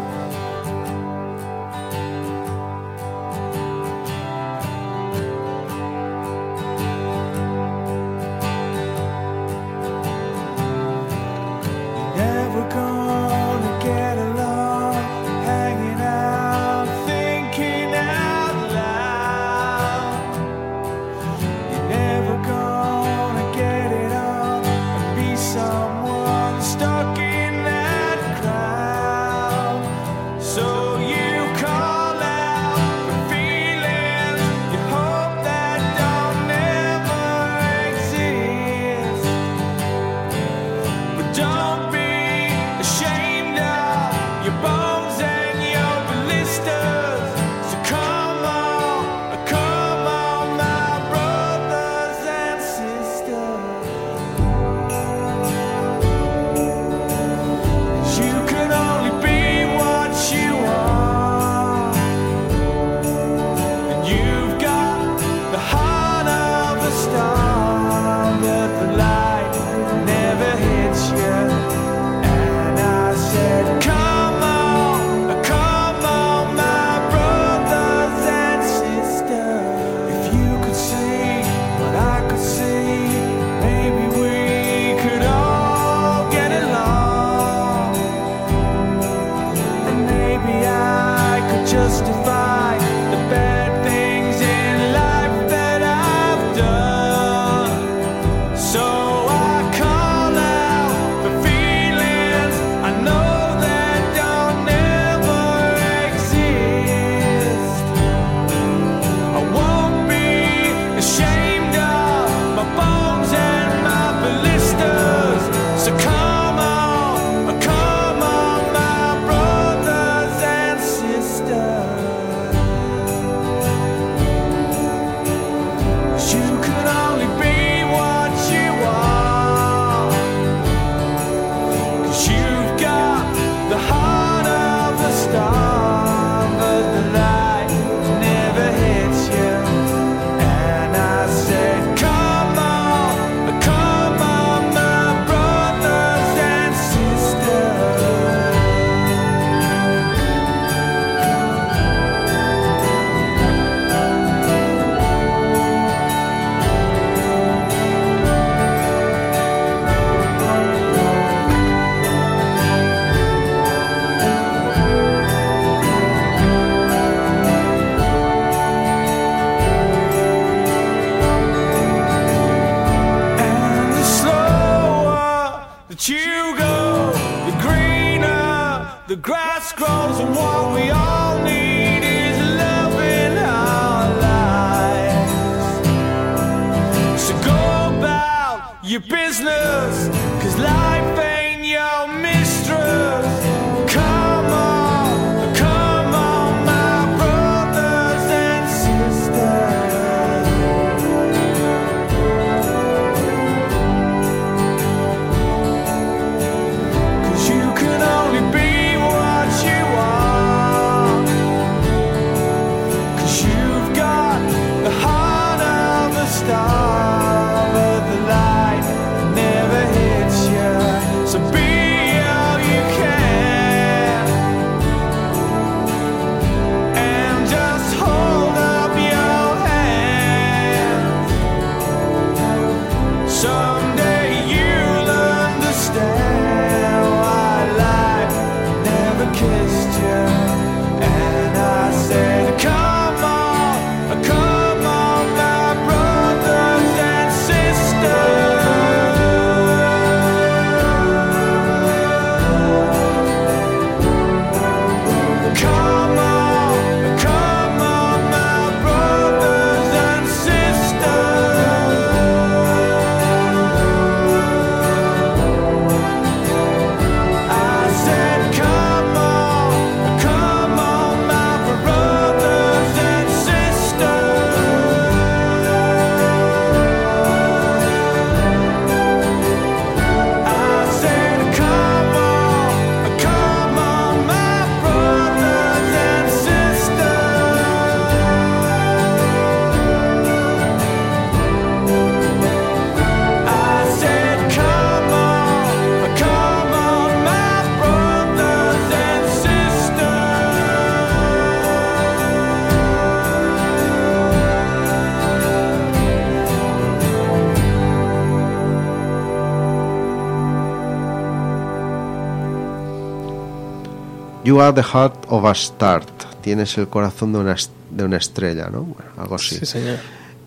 You are the heart of a star. Tienes el corazón de una, de una estrella, ¿no? Bueno, algo así. Sí, señor.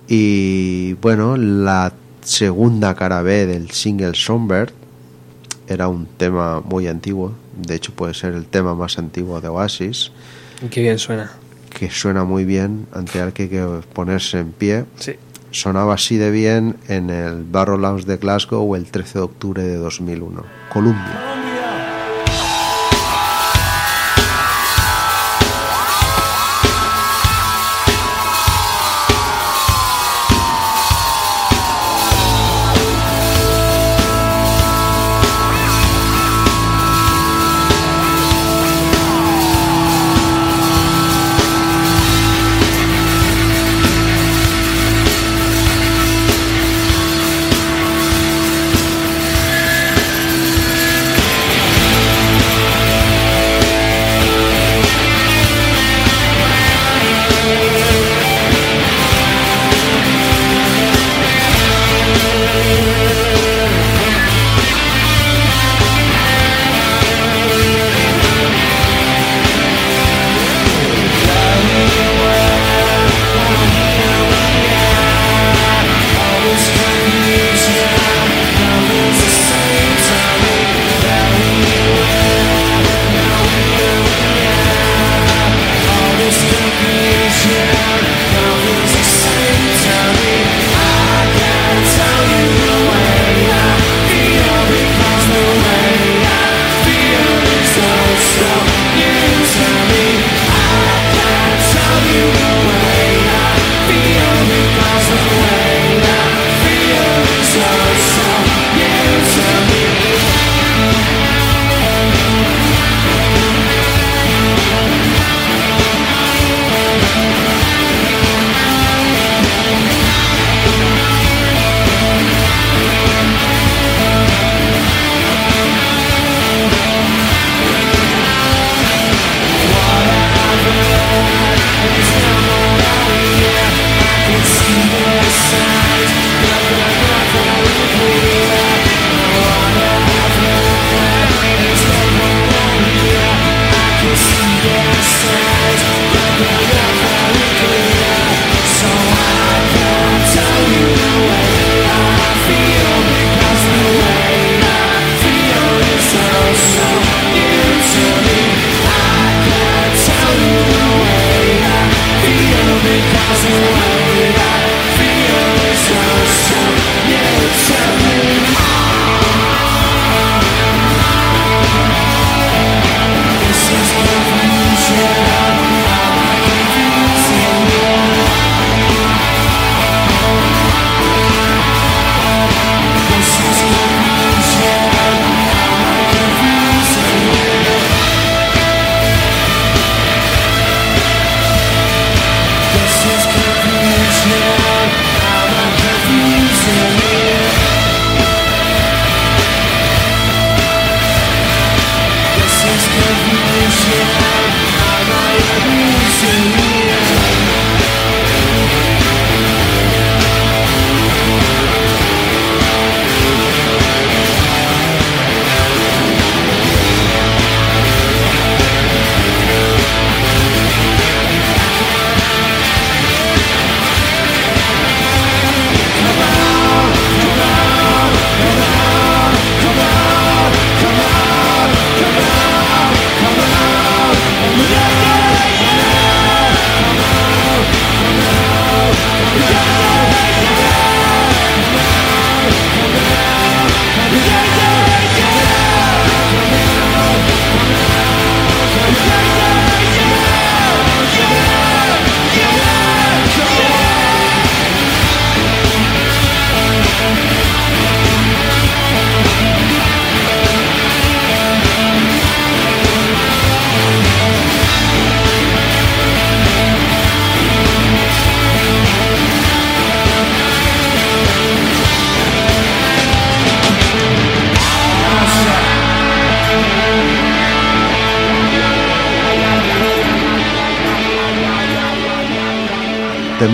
Y bueno, la segunda cara B del single Songbird era un tema muy antiguo. De hecho, puede ser el tema más antiguo de Oasis, Qué bien suena. que suena muy bien ante el que hay que ponerse en pie. Sí. Sonaba así de bien en el Barrow Lounge de Glasgow el 13 de octubre de 2001. Columbia.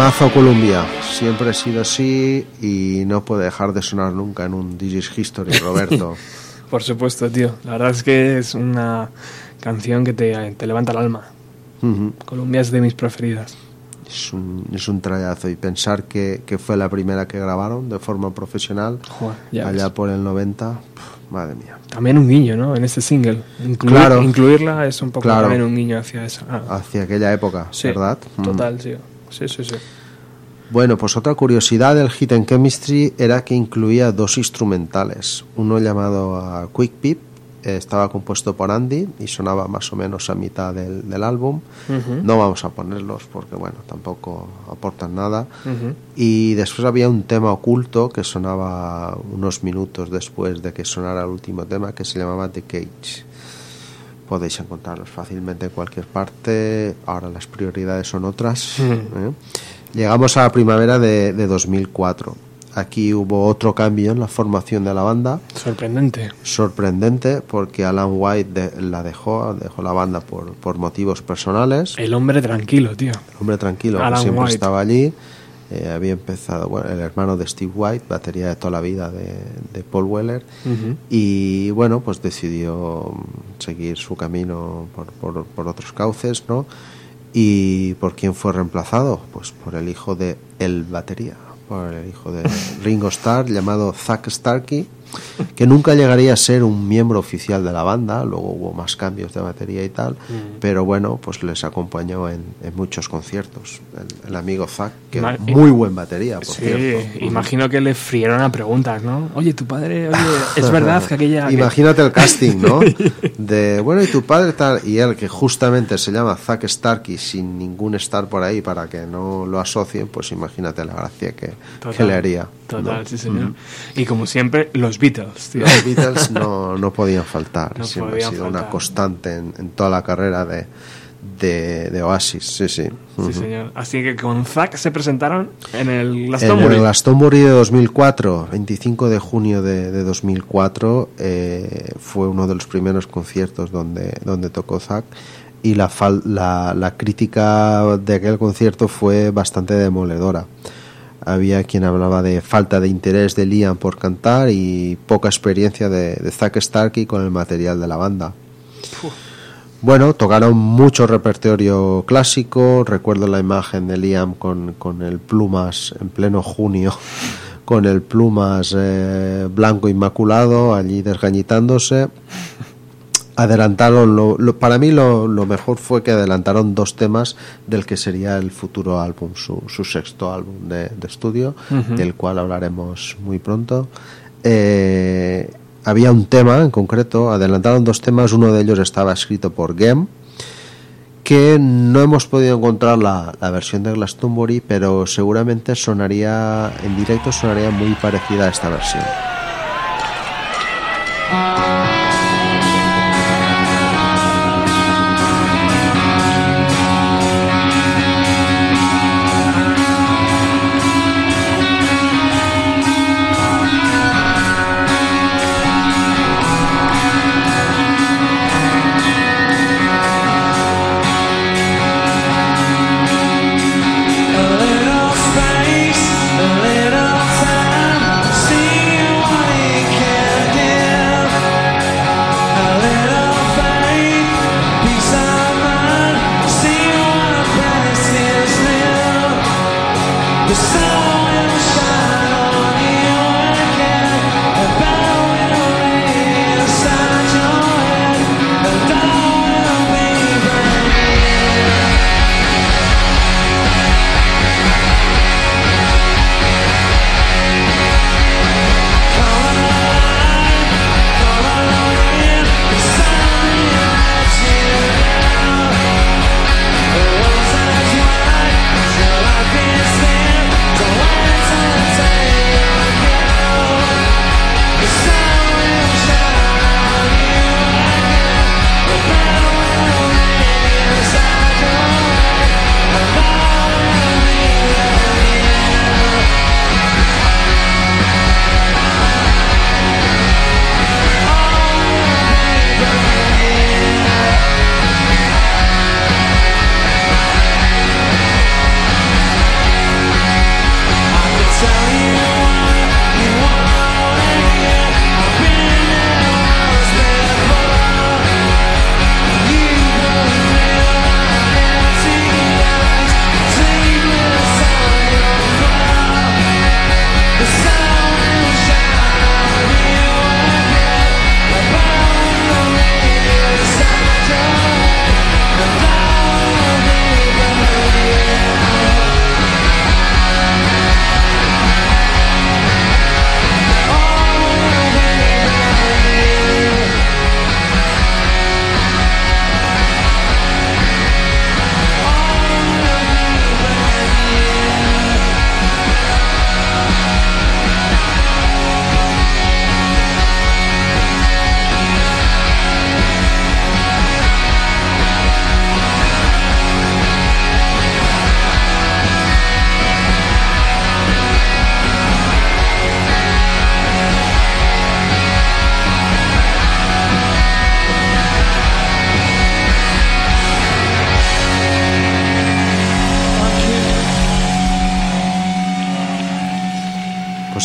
Temazo Columbia, siempre ha sido así y no puede dejar de sonar nunca en un Digis History, Roberto. *laughs* Por supuesto, tío. La verdad es que es una canción que te, te levanta el alma. Ujú. Colombia es de mis preferidas. es, un, es un trayazo y pensar que, que fue la primera que grabaron de forma profesional Joder, allá ves. por el 90, pf, madre mía. También un guiño, ¿no? En este single. Incluir- Claro. Incluirla es un poco Claro. también un guiño hacia esa. ah, Hacia aquella época, sí, ¿verdad? Total, sí. Sí, sí, sí. Bueno, pues otra curiosidad del Hit and Chemistry era que incluía dos instrumentales. Uno llamado ah, Quick Pip, eh, estaba compuesto por Andy y sonaba más o menos a mitad del, del álbum. No vamos a ponerlos porque, bueno, tampoco aportan nada. Y después había un tema oculto que sonaba unos minutos después de que sonara el último tema que se llamaba The Cage. Podéis encontrarlos fácilmente en cualquier parte. Ahora las prioridades son otras. Ujú. ¿eh? Llegamos a la primavera de, de 2004. Aquí hubo otro cambio en la formación de la banda. Sorprendente. Sorprendente porque Alan White de- la dejó, dejó la banda por, por motivos personales. El hombre tranquilo, tío. Hombre tranquilo, que Alan siempre White. estaba allí. Eh, había empezado, bueno, el hermano de Steve White, batería de toda la vida de, de Paul Weller. Y bueno, pues decidió mm, seguir su camino por, por- por otros cauces, ¿no? ¿Y por quién fue reemplazado? Pues por el hijo de el batería, por el hijo de *laughs* Ringo Starr, llamado Zack Starkey, que nunca llegaría a ser un miembro oficial de la banda, luego hubo más cambios de batería y tal, pero bueno, pues les acompañó en, en muchos conciertos. El, el amigo Zack, que Ma- muy buen batería, por Sí, cierto. imagino que le frieron a preguntas, ¿no? Oye, tu padre, oye, *laughs* es verdad que aquella. que- Imagínate el casting, ¿no? *laughs* De, bueno, y tu padre tal, y él que justamente se llama Zack Starkey sin ningún Star por ahí para que no lo asocien, pues imagínate la gracia que, que le haría. Total, ¿no? sí, señor. Y como siempre, los Beatles, tío. Los Beatles no, no podían faltar, No siempre podían ha sido faltar. una constante en, en toda la carrera de, de, de Oasis, sí, sí. Sí, señor. Así que con Zack se presentaron en el En Glastonbury. el Glastonbury de 2004, 25 de junio de, de 2004, eh, fue uno de los primeros conciertos donde, donde tocó Zack y la, la, la crítica de aquel concierto fue bastante demoledora. Había quien hablaba de falta de interés de Liam por cantar y poca experiencia de, Zack Starkey con el material de la banda. Bueno, tocaron mucho repertorio clásico. Recuerdo la imagen de Liam con, con el plumas en pleno junio, *laughs* con el plumas eh, blanco inmaculado allí desgañitándose. Adelantaron, lo, lo- para mí lo, lo mejor fue que adelantaron dos temas del que sería el futuro álbum, su, su sexto álbum de, de estudio, del cual hablaremos muy pronto. Eh, había un tema en concreto, adelantaron dos temas, uno de ellos estaba escrito por Gem, que no hemos podido encontrar la, la versión de Glastonbury, pero seguramente sonaría, en directo sonaría muy parecida a esta versión.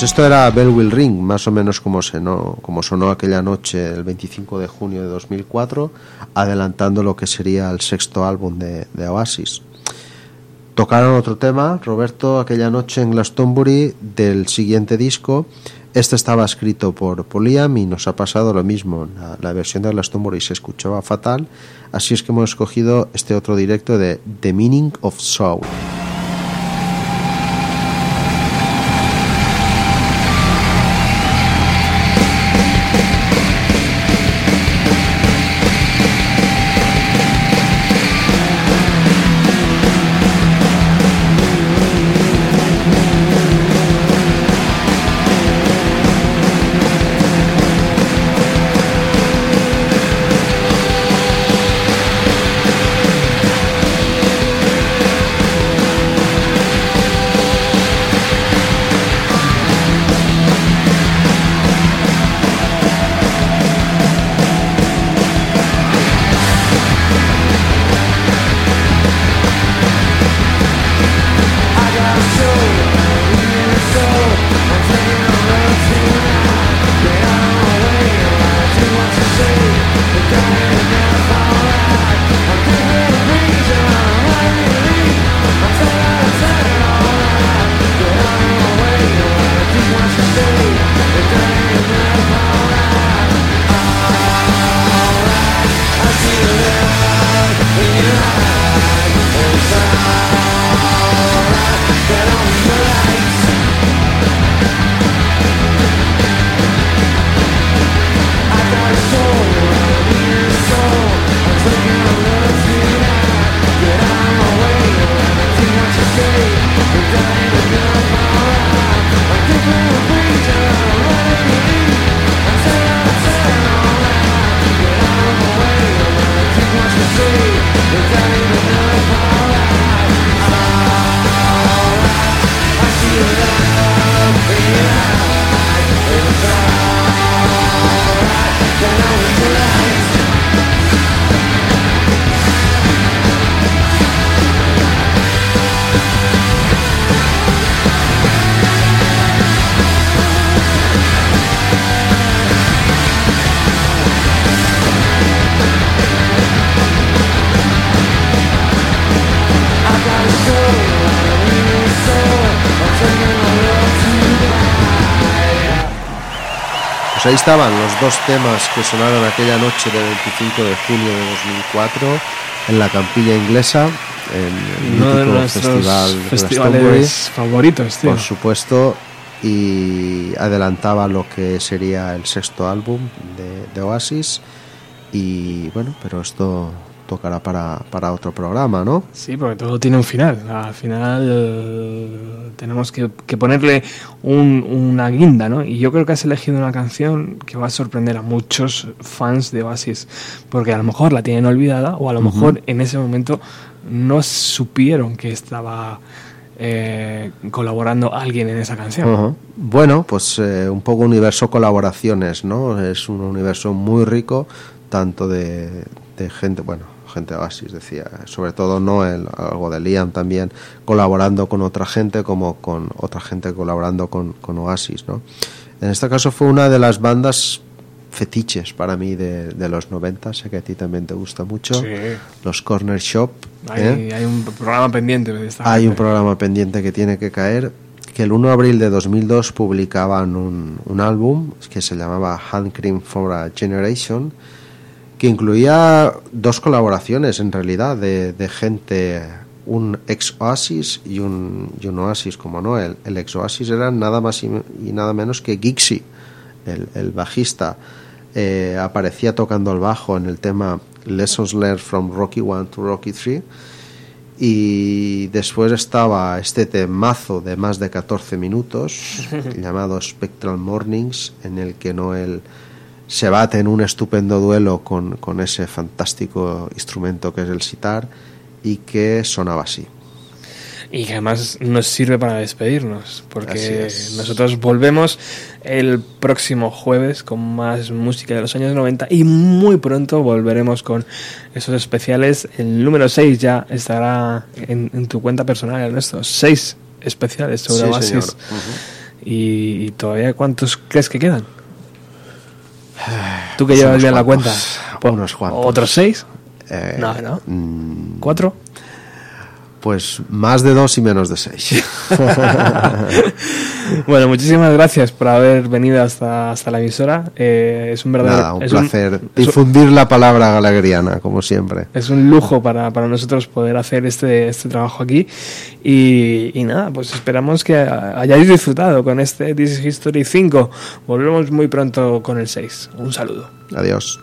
Pues esto era Bell Will Ring, más o menos como, sonó, como sonó aquella noche el 25 de junio de 2004, adelantando lo que sería el sexto álbum de, Oasis. Tocaron otro tema, Roberto, aquella noche en Glastonbury del siguiente disco. Este estaba escrito por, por Liam y nos ha pasado lo mismo. La, la versión de Glastonbury se escuchaba fatal, así es que hemos escogido este otro directo de The Meaning of Soul. Pues ahí estaban los dos temas que sonaron aquella noche del 25 de junio de 2004 en la campilla inglesa, en el Uno de nuestros festival festivales favoritos, tío. por supuesto, y adelantaba lo que sería el sexto álbum de, de Oasis. Y bueno, pero esto tocará para, para otro programa, ¿no? Sí, porque todo tiene un final. Al final eh, tenemos que, que ponerle un- una guinda, ¿no? Y yo creo que has elegido una canción que va a sorprender a muchos fans de Oasis, porque a lo mejor la tienen olvidada o a lo mejor en ese momento no supieron que estaba eh, colaborando alguien en esa canción. Bueno, pues eh, un poco universo colaboraciones, ¿no? Es un universo muy rico, tanto de, de gente, bueno, gente de Oasis decía, sobre todo Noel, algo de Liam también, colaborando con otra gente, como con otra gente colaborando con, con Oasis, ¿no? En este caso fue una de las bandas fetiches para mí de, de los 90, sé que a ti también te gusta mucho, Sí. los Corner Shop. Hay, ¿eh? hay un programa pendiente de esta Hay un gente. programa pendiente que tiene que caer, que el 1 de abril de 2002 publicaban un, un álbum que se llamaba Hand Cream for a Generation, que incluía dos colaboraciones en realidad de, de gente, un ex Oasis y un, y un Oasis como no, el, el ex Oasis era nada más y, y nada menos que Gixi, el, el bajista. Eh, aparecía tocando el bajo en el tema Lessons Learned from Rocky 1 to Rocky 3 y después estaba este temazo de más de 14 minutos *laughs* llamado Spectral Mornings en el que Noel se bate en un estupendo duelo con, con ese fantástico instrumento que es el sitar y que sonaba así. Y que además nos sirve para despedirnos, porque nosotros volvemos el próximo jueves con más música de los años 90 y muy pronto volveremos con esos especiales. El número 6 ya estará en, en tu cuenta personal, Ernesto. 6 especiales sobre Sí, Oasis. ¿Y, y todavía cuántos crees que quedan? *sighs* ¿Tú que llevas bien la cuenta? cuantos, unos cuantos. ¿Otros seis? Eh, No, no. mm, ¿Cuatro? Pues más de dos y menos de seis. *laughs* *laughs* bueno, muchísimas gracias por haber venido hasta, hasta la emisora. Eh, es un verdadero Nada, un es placer un- difundir la palabra galagueriana, como siempre. Es un lujo para, para nosotros poder hacer este, este trabajo aquí. Y, y nada, pues esperamos que hayáis disfrutado con este This is History 5. Volvemos muy pronto con el 6. Un saludo. Adiós.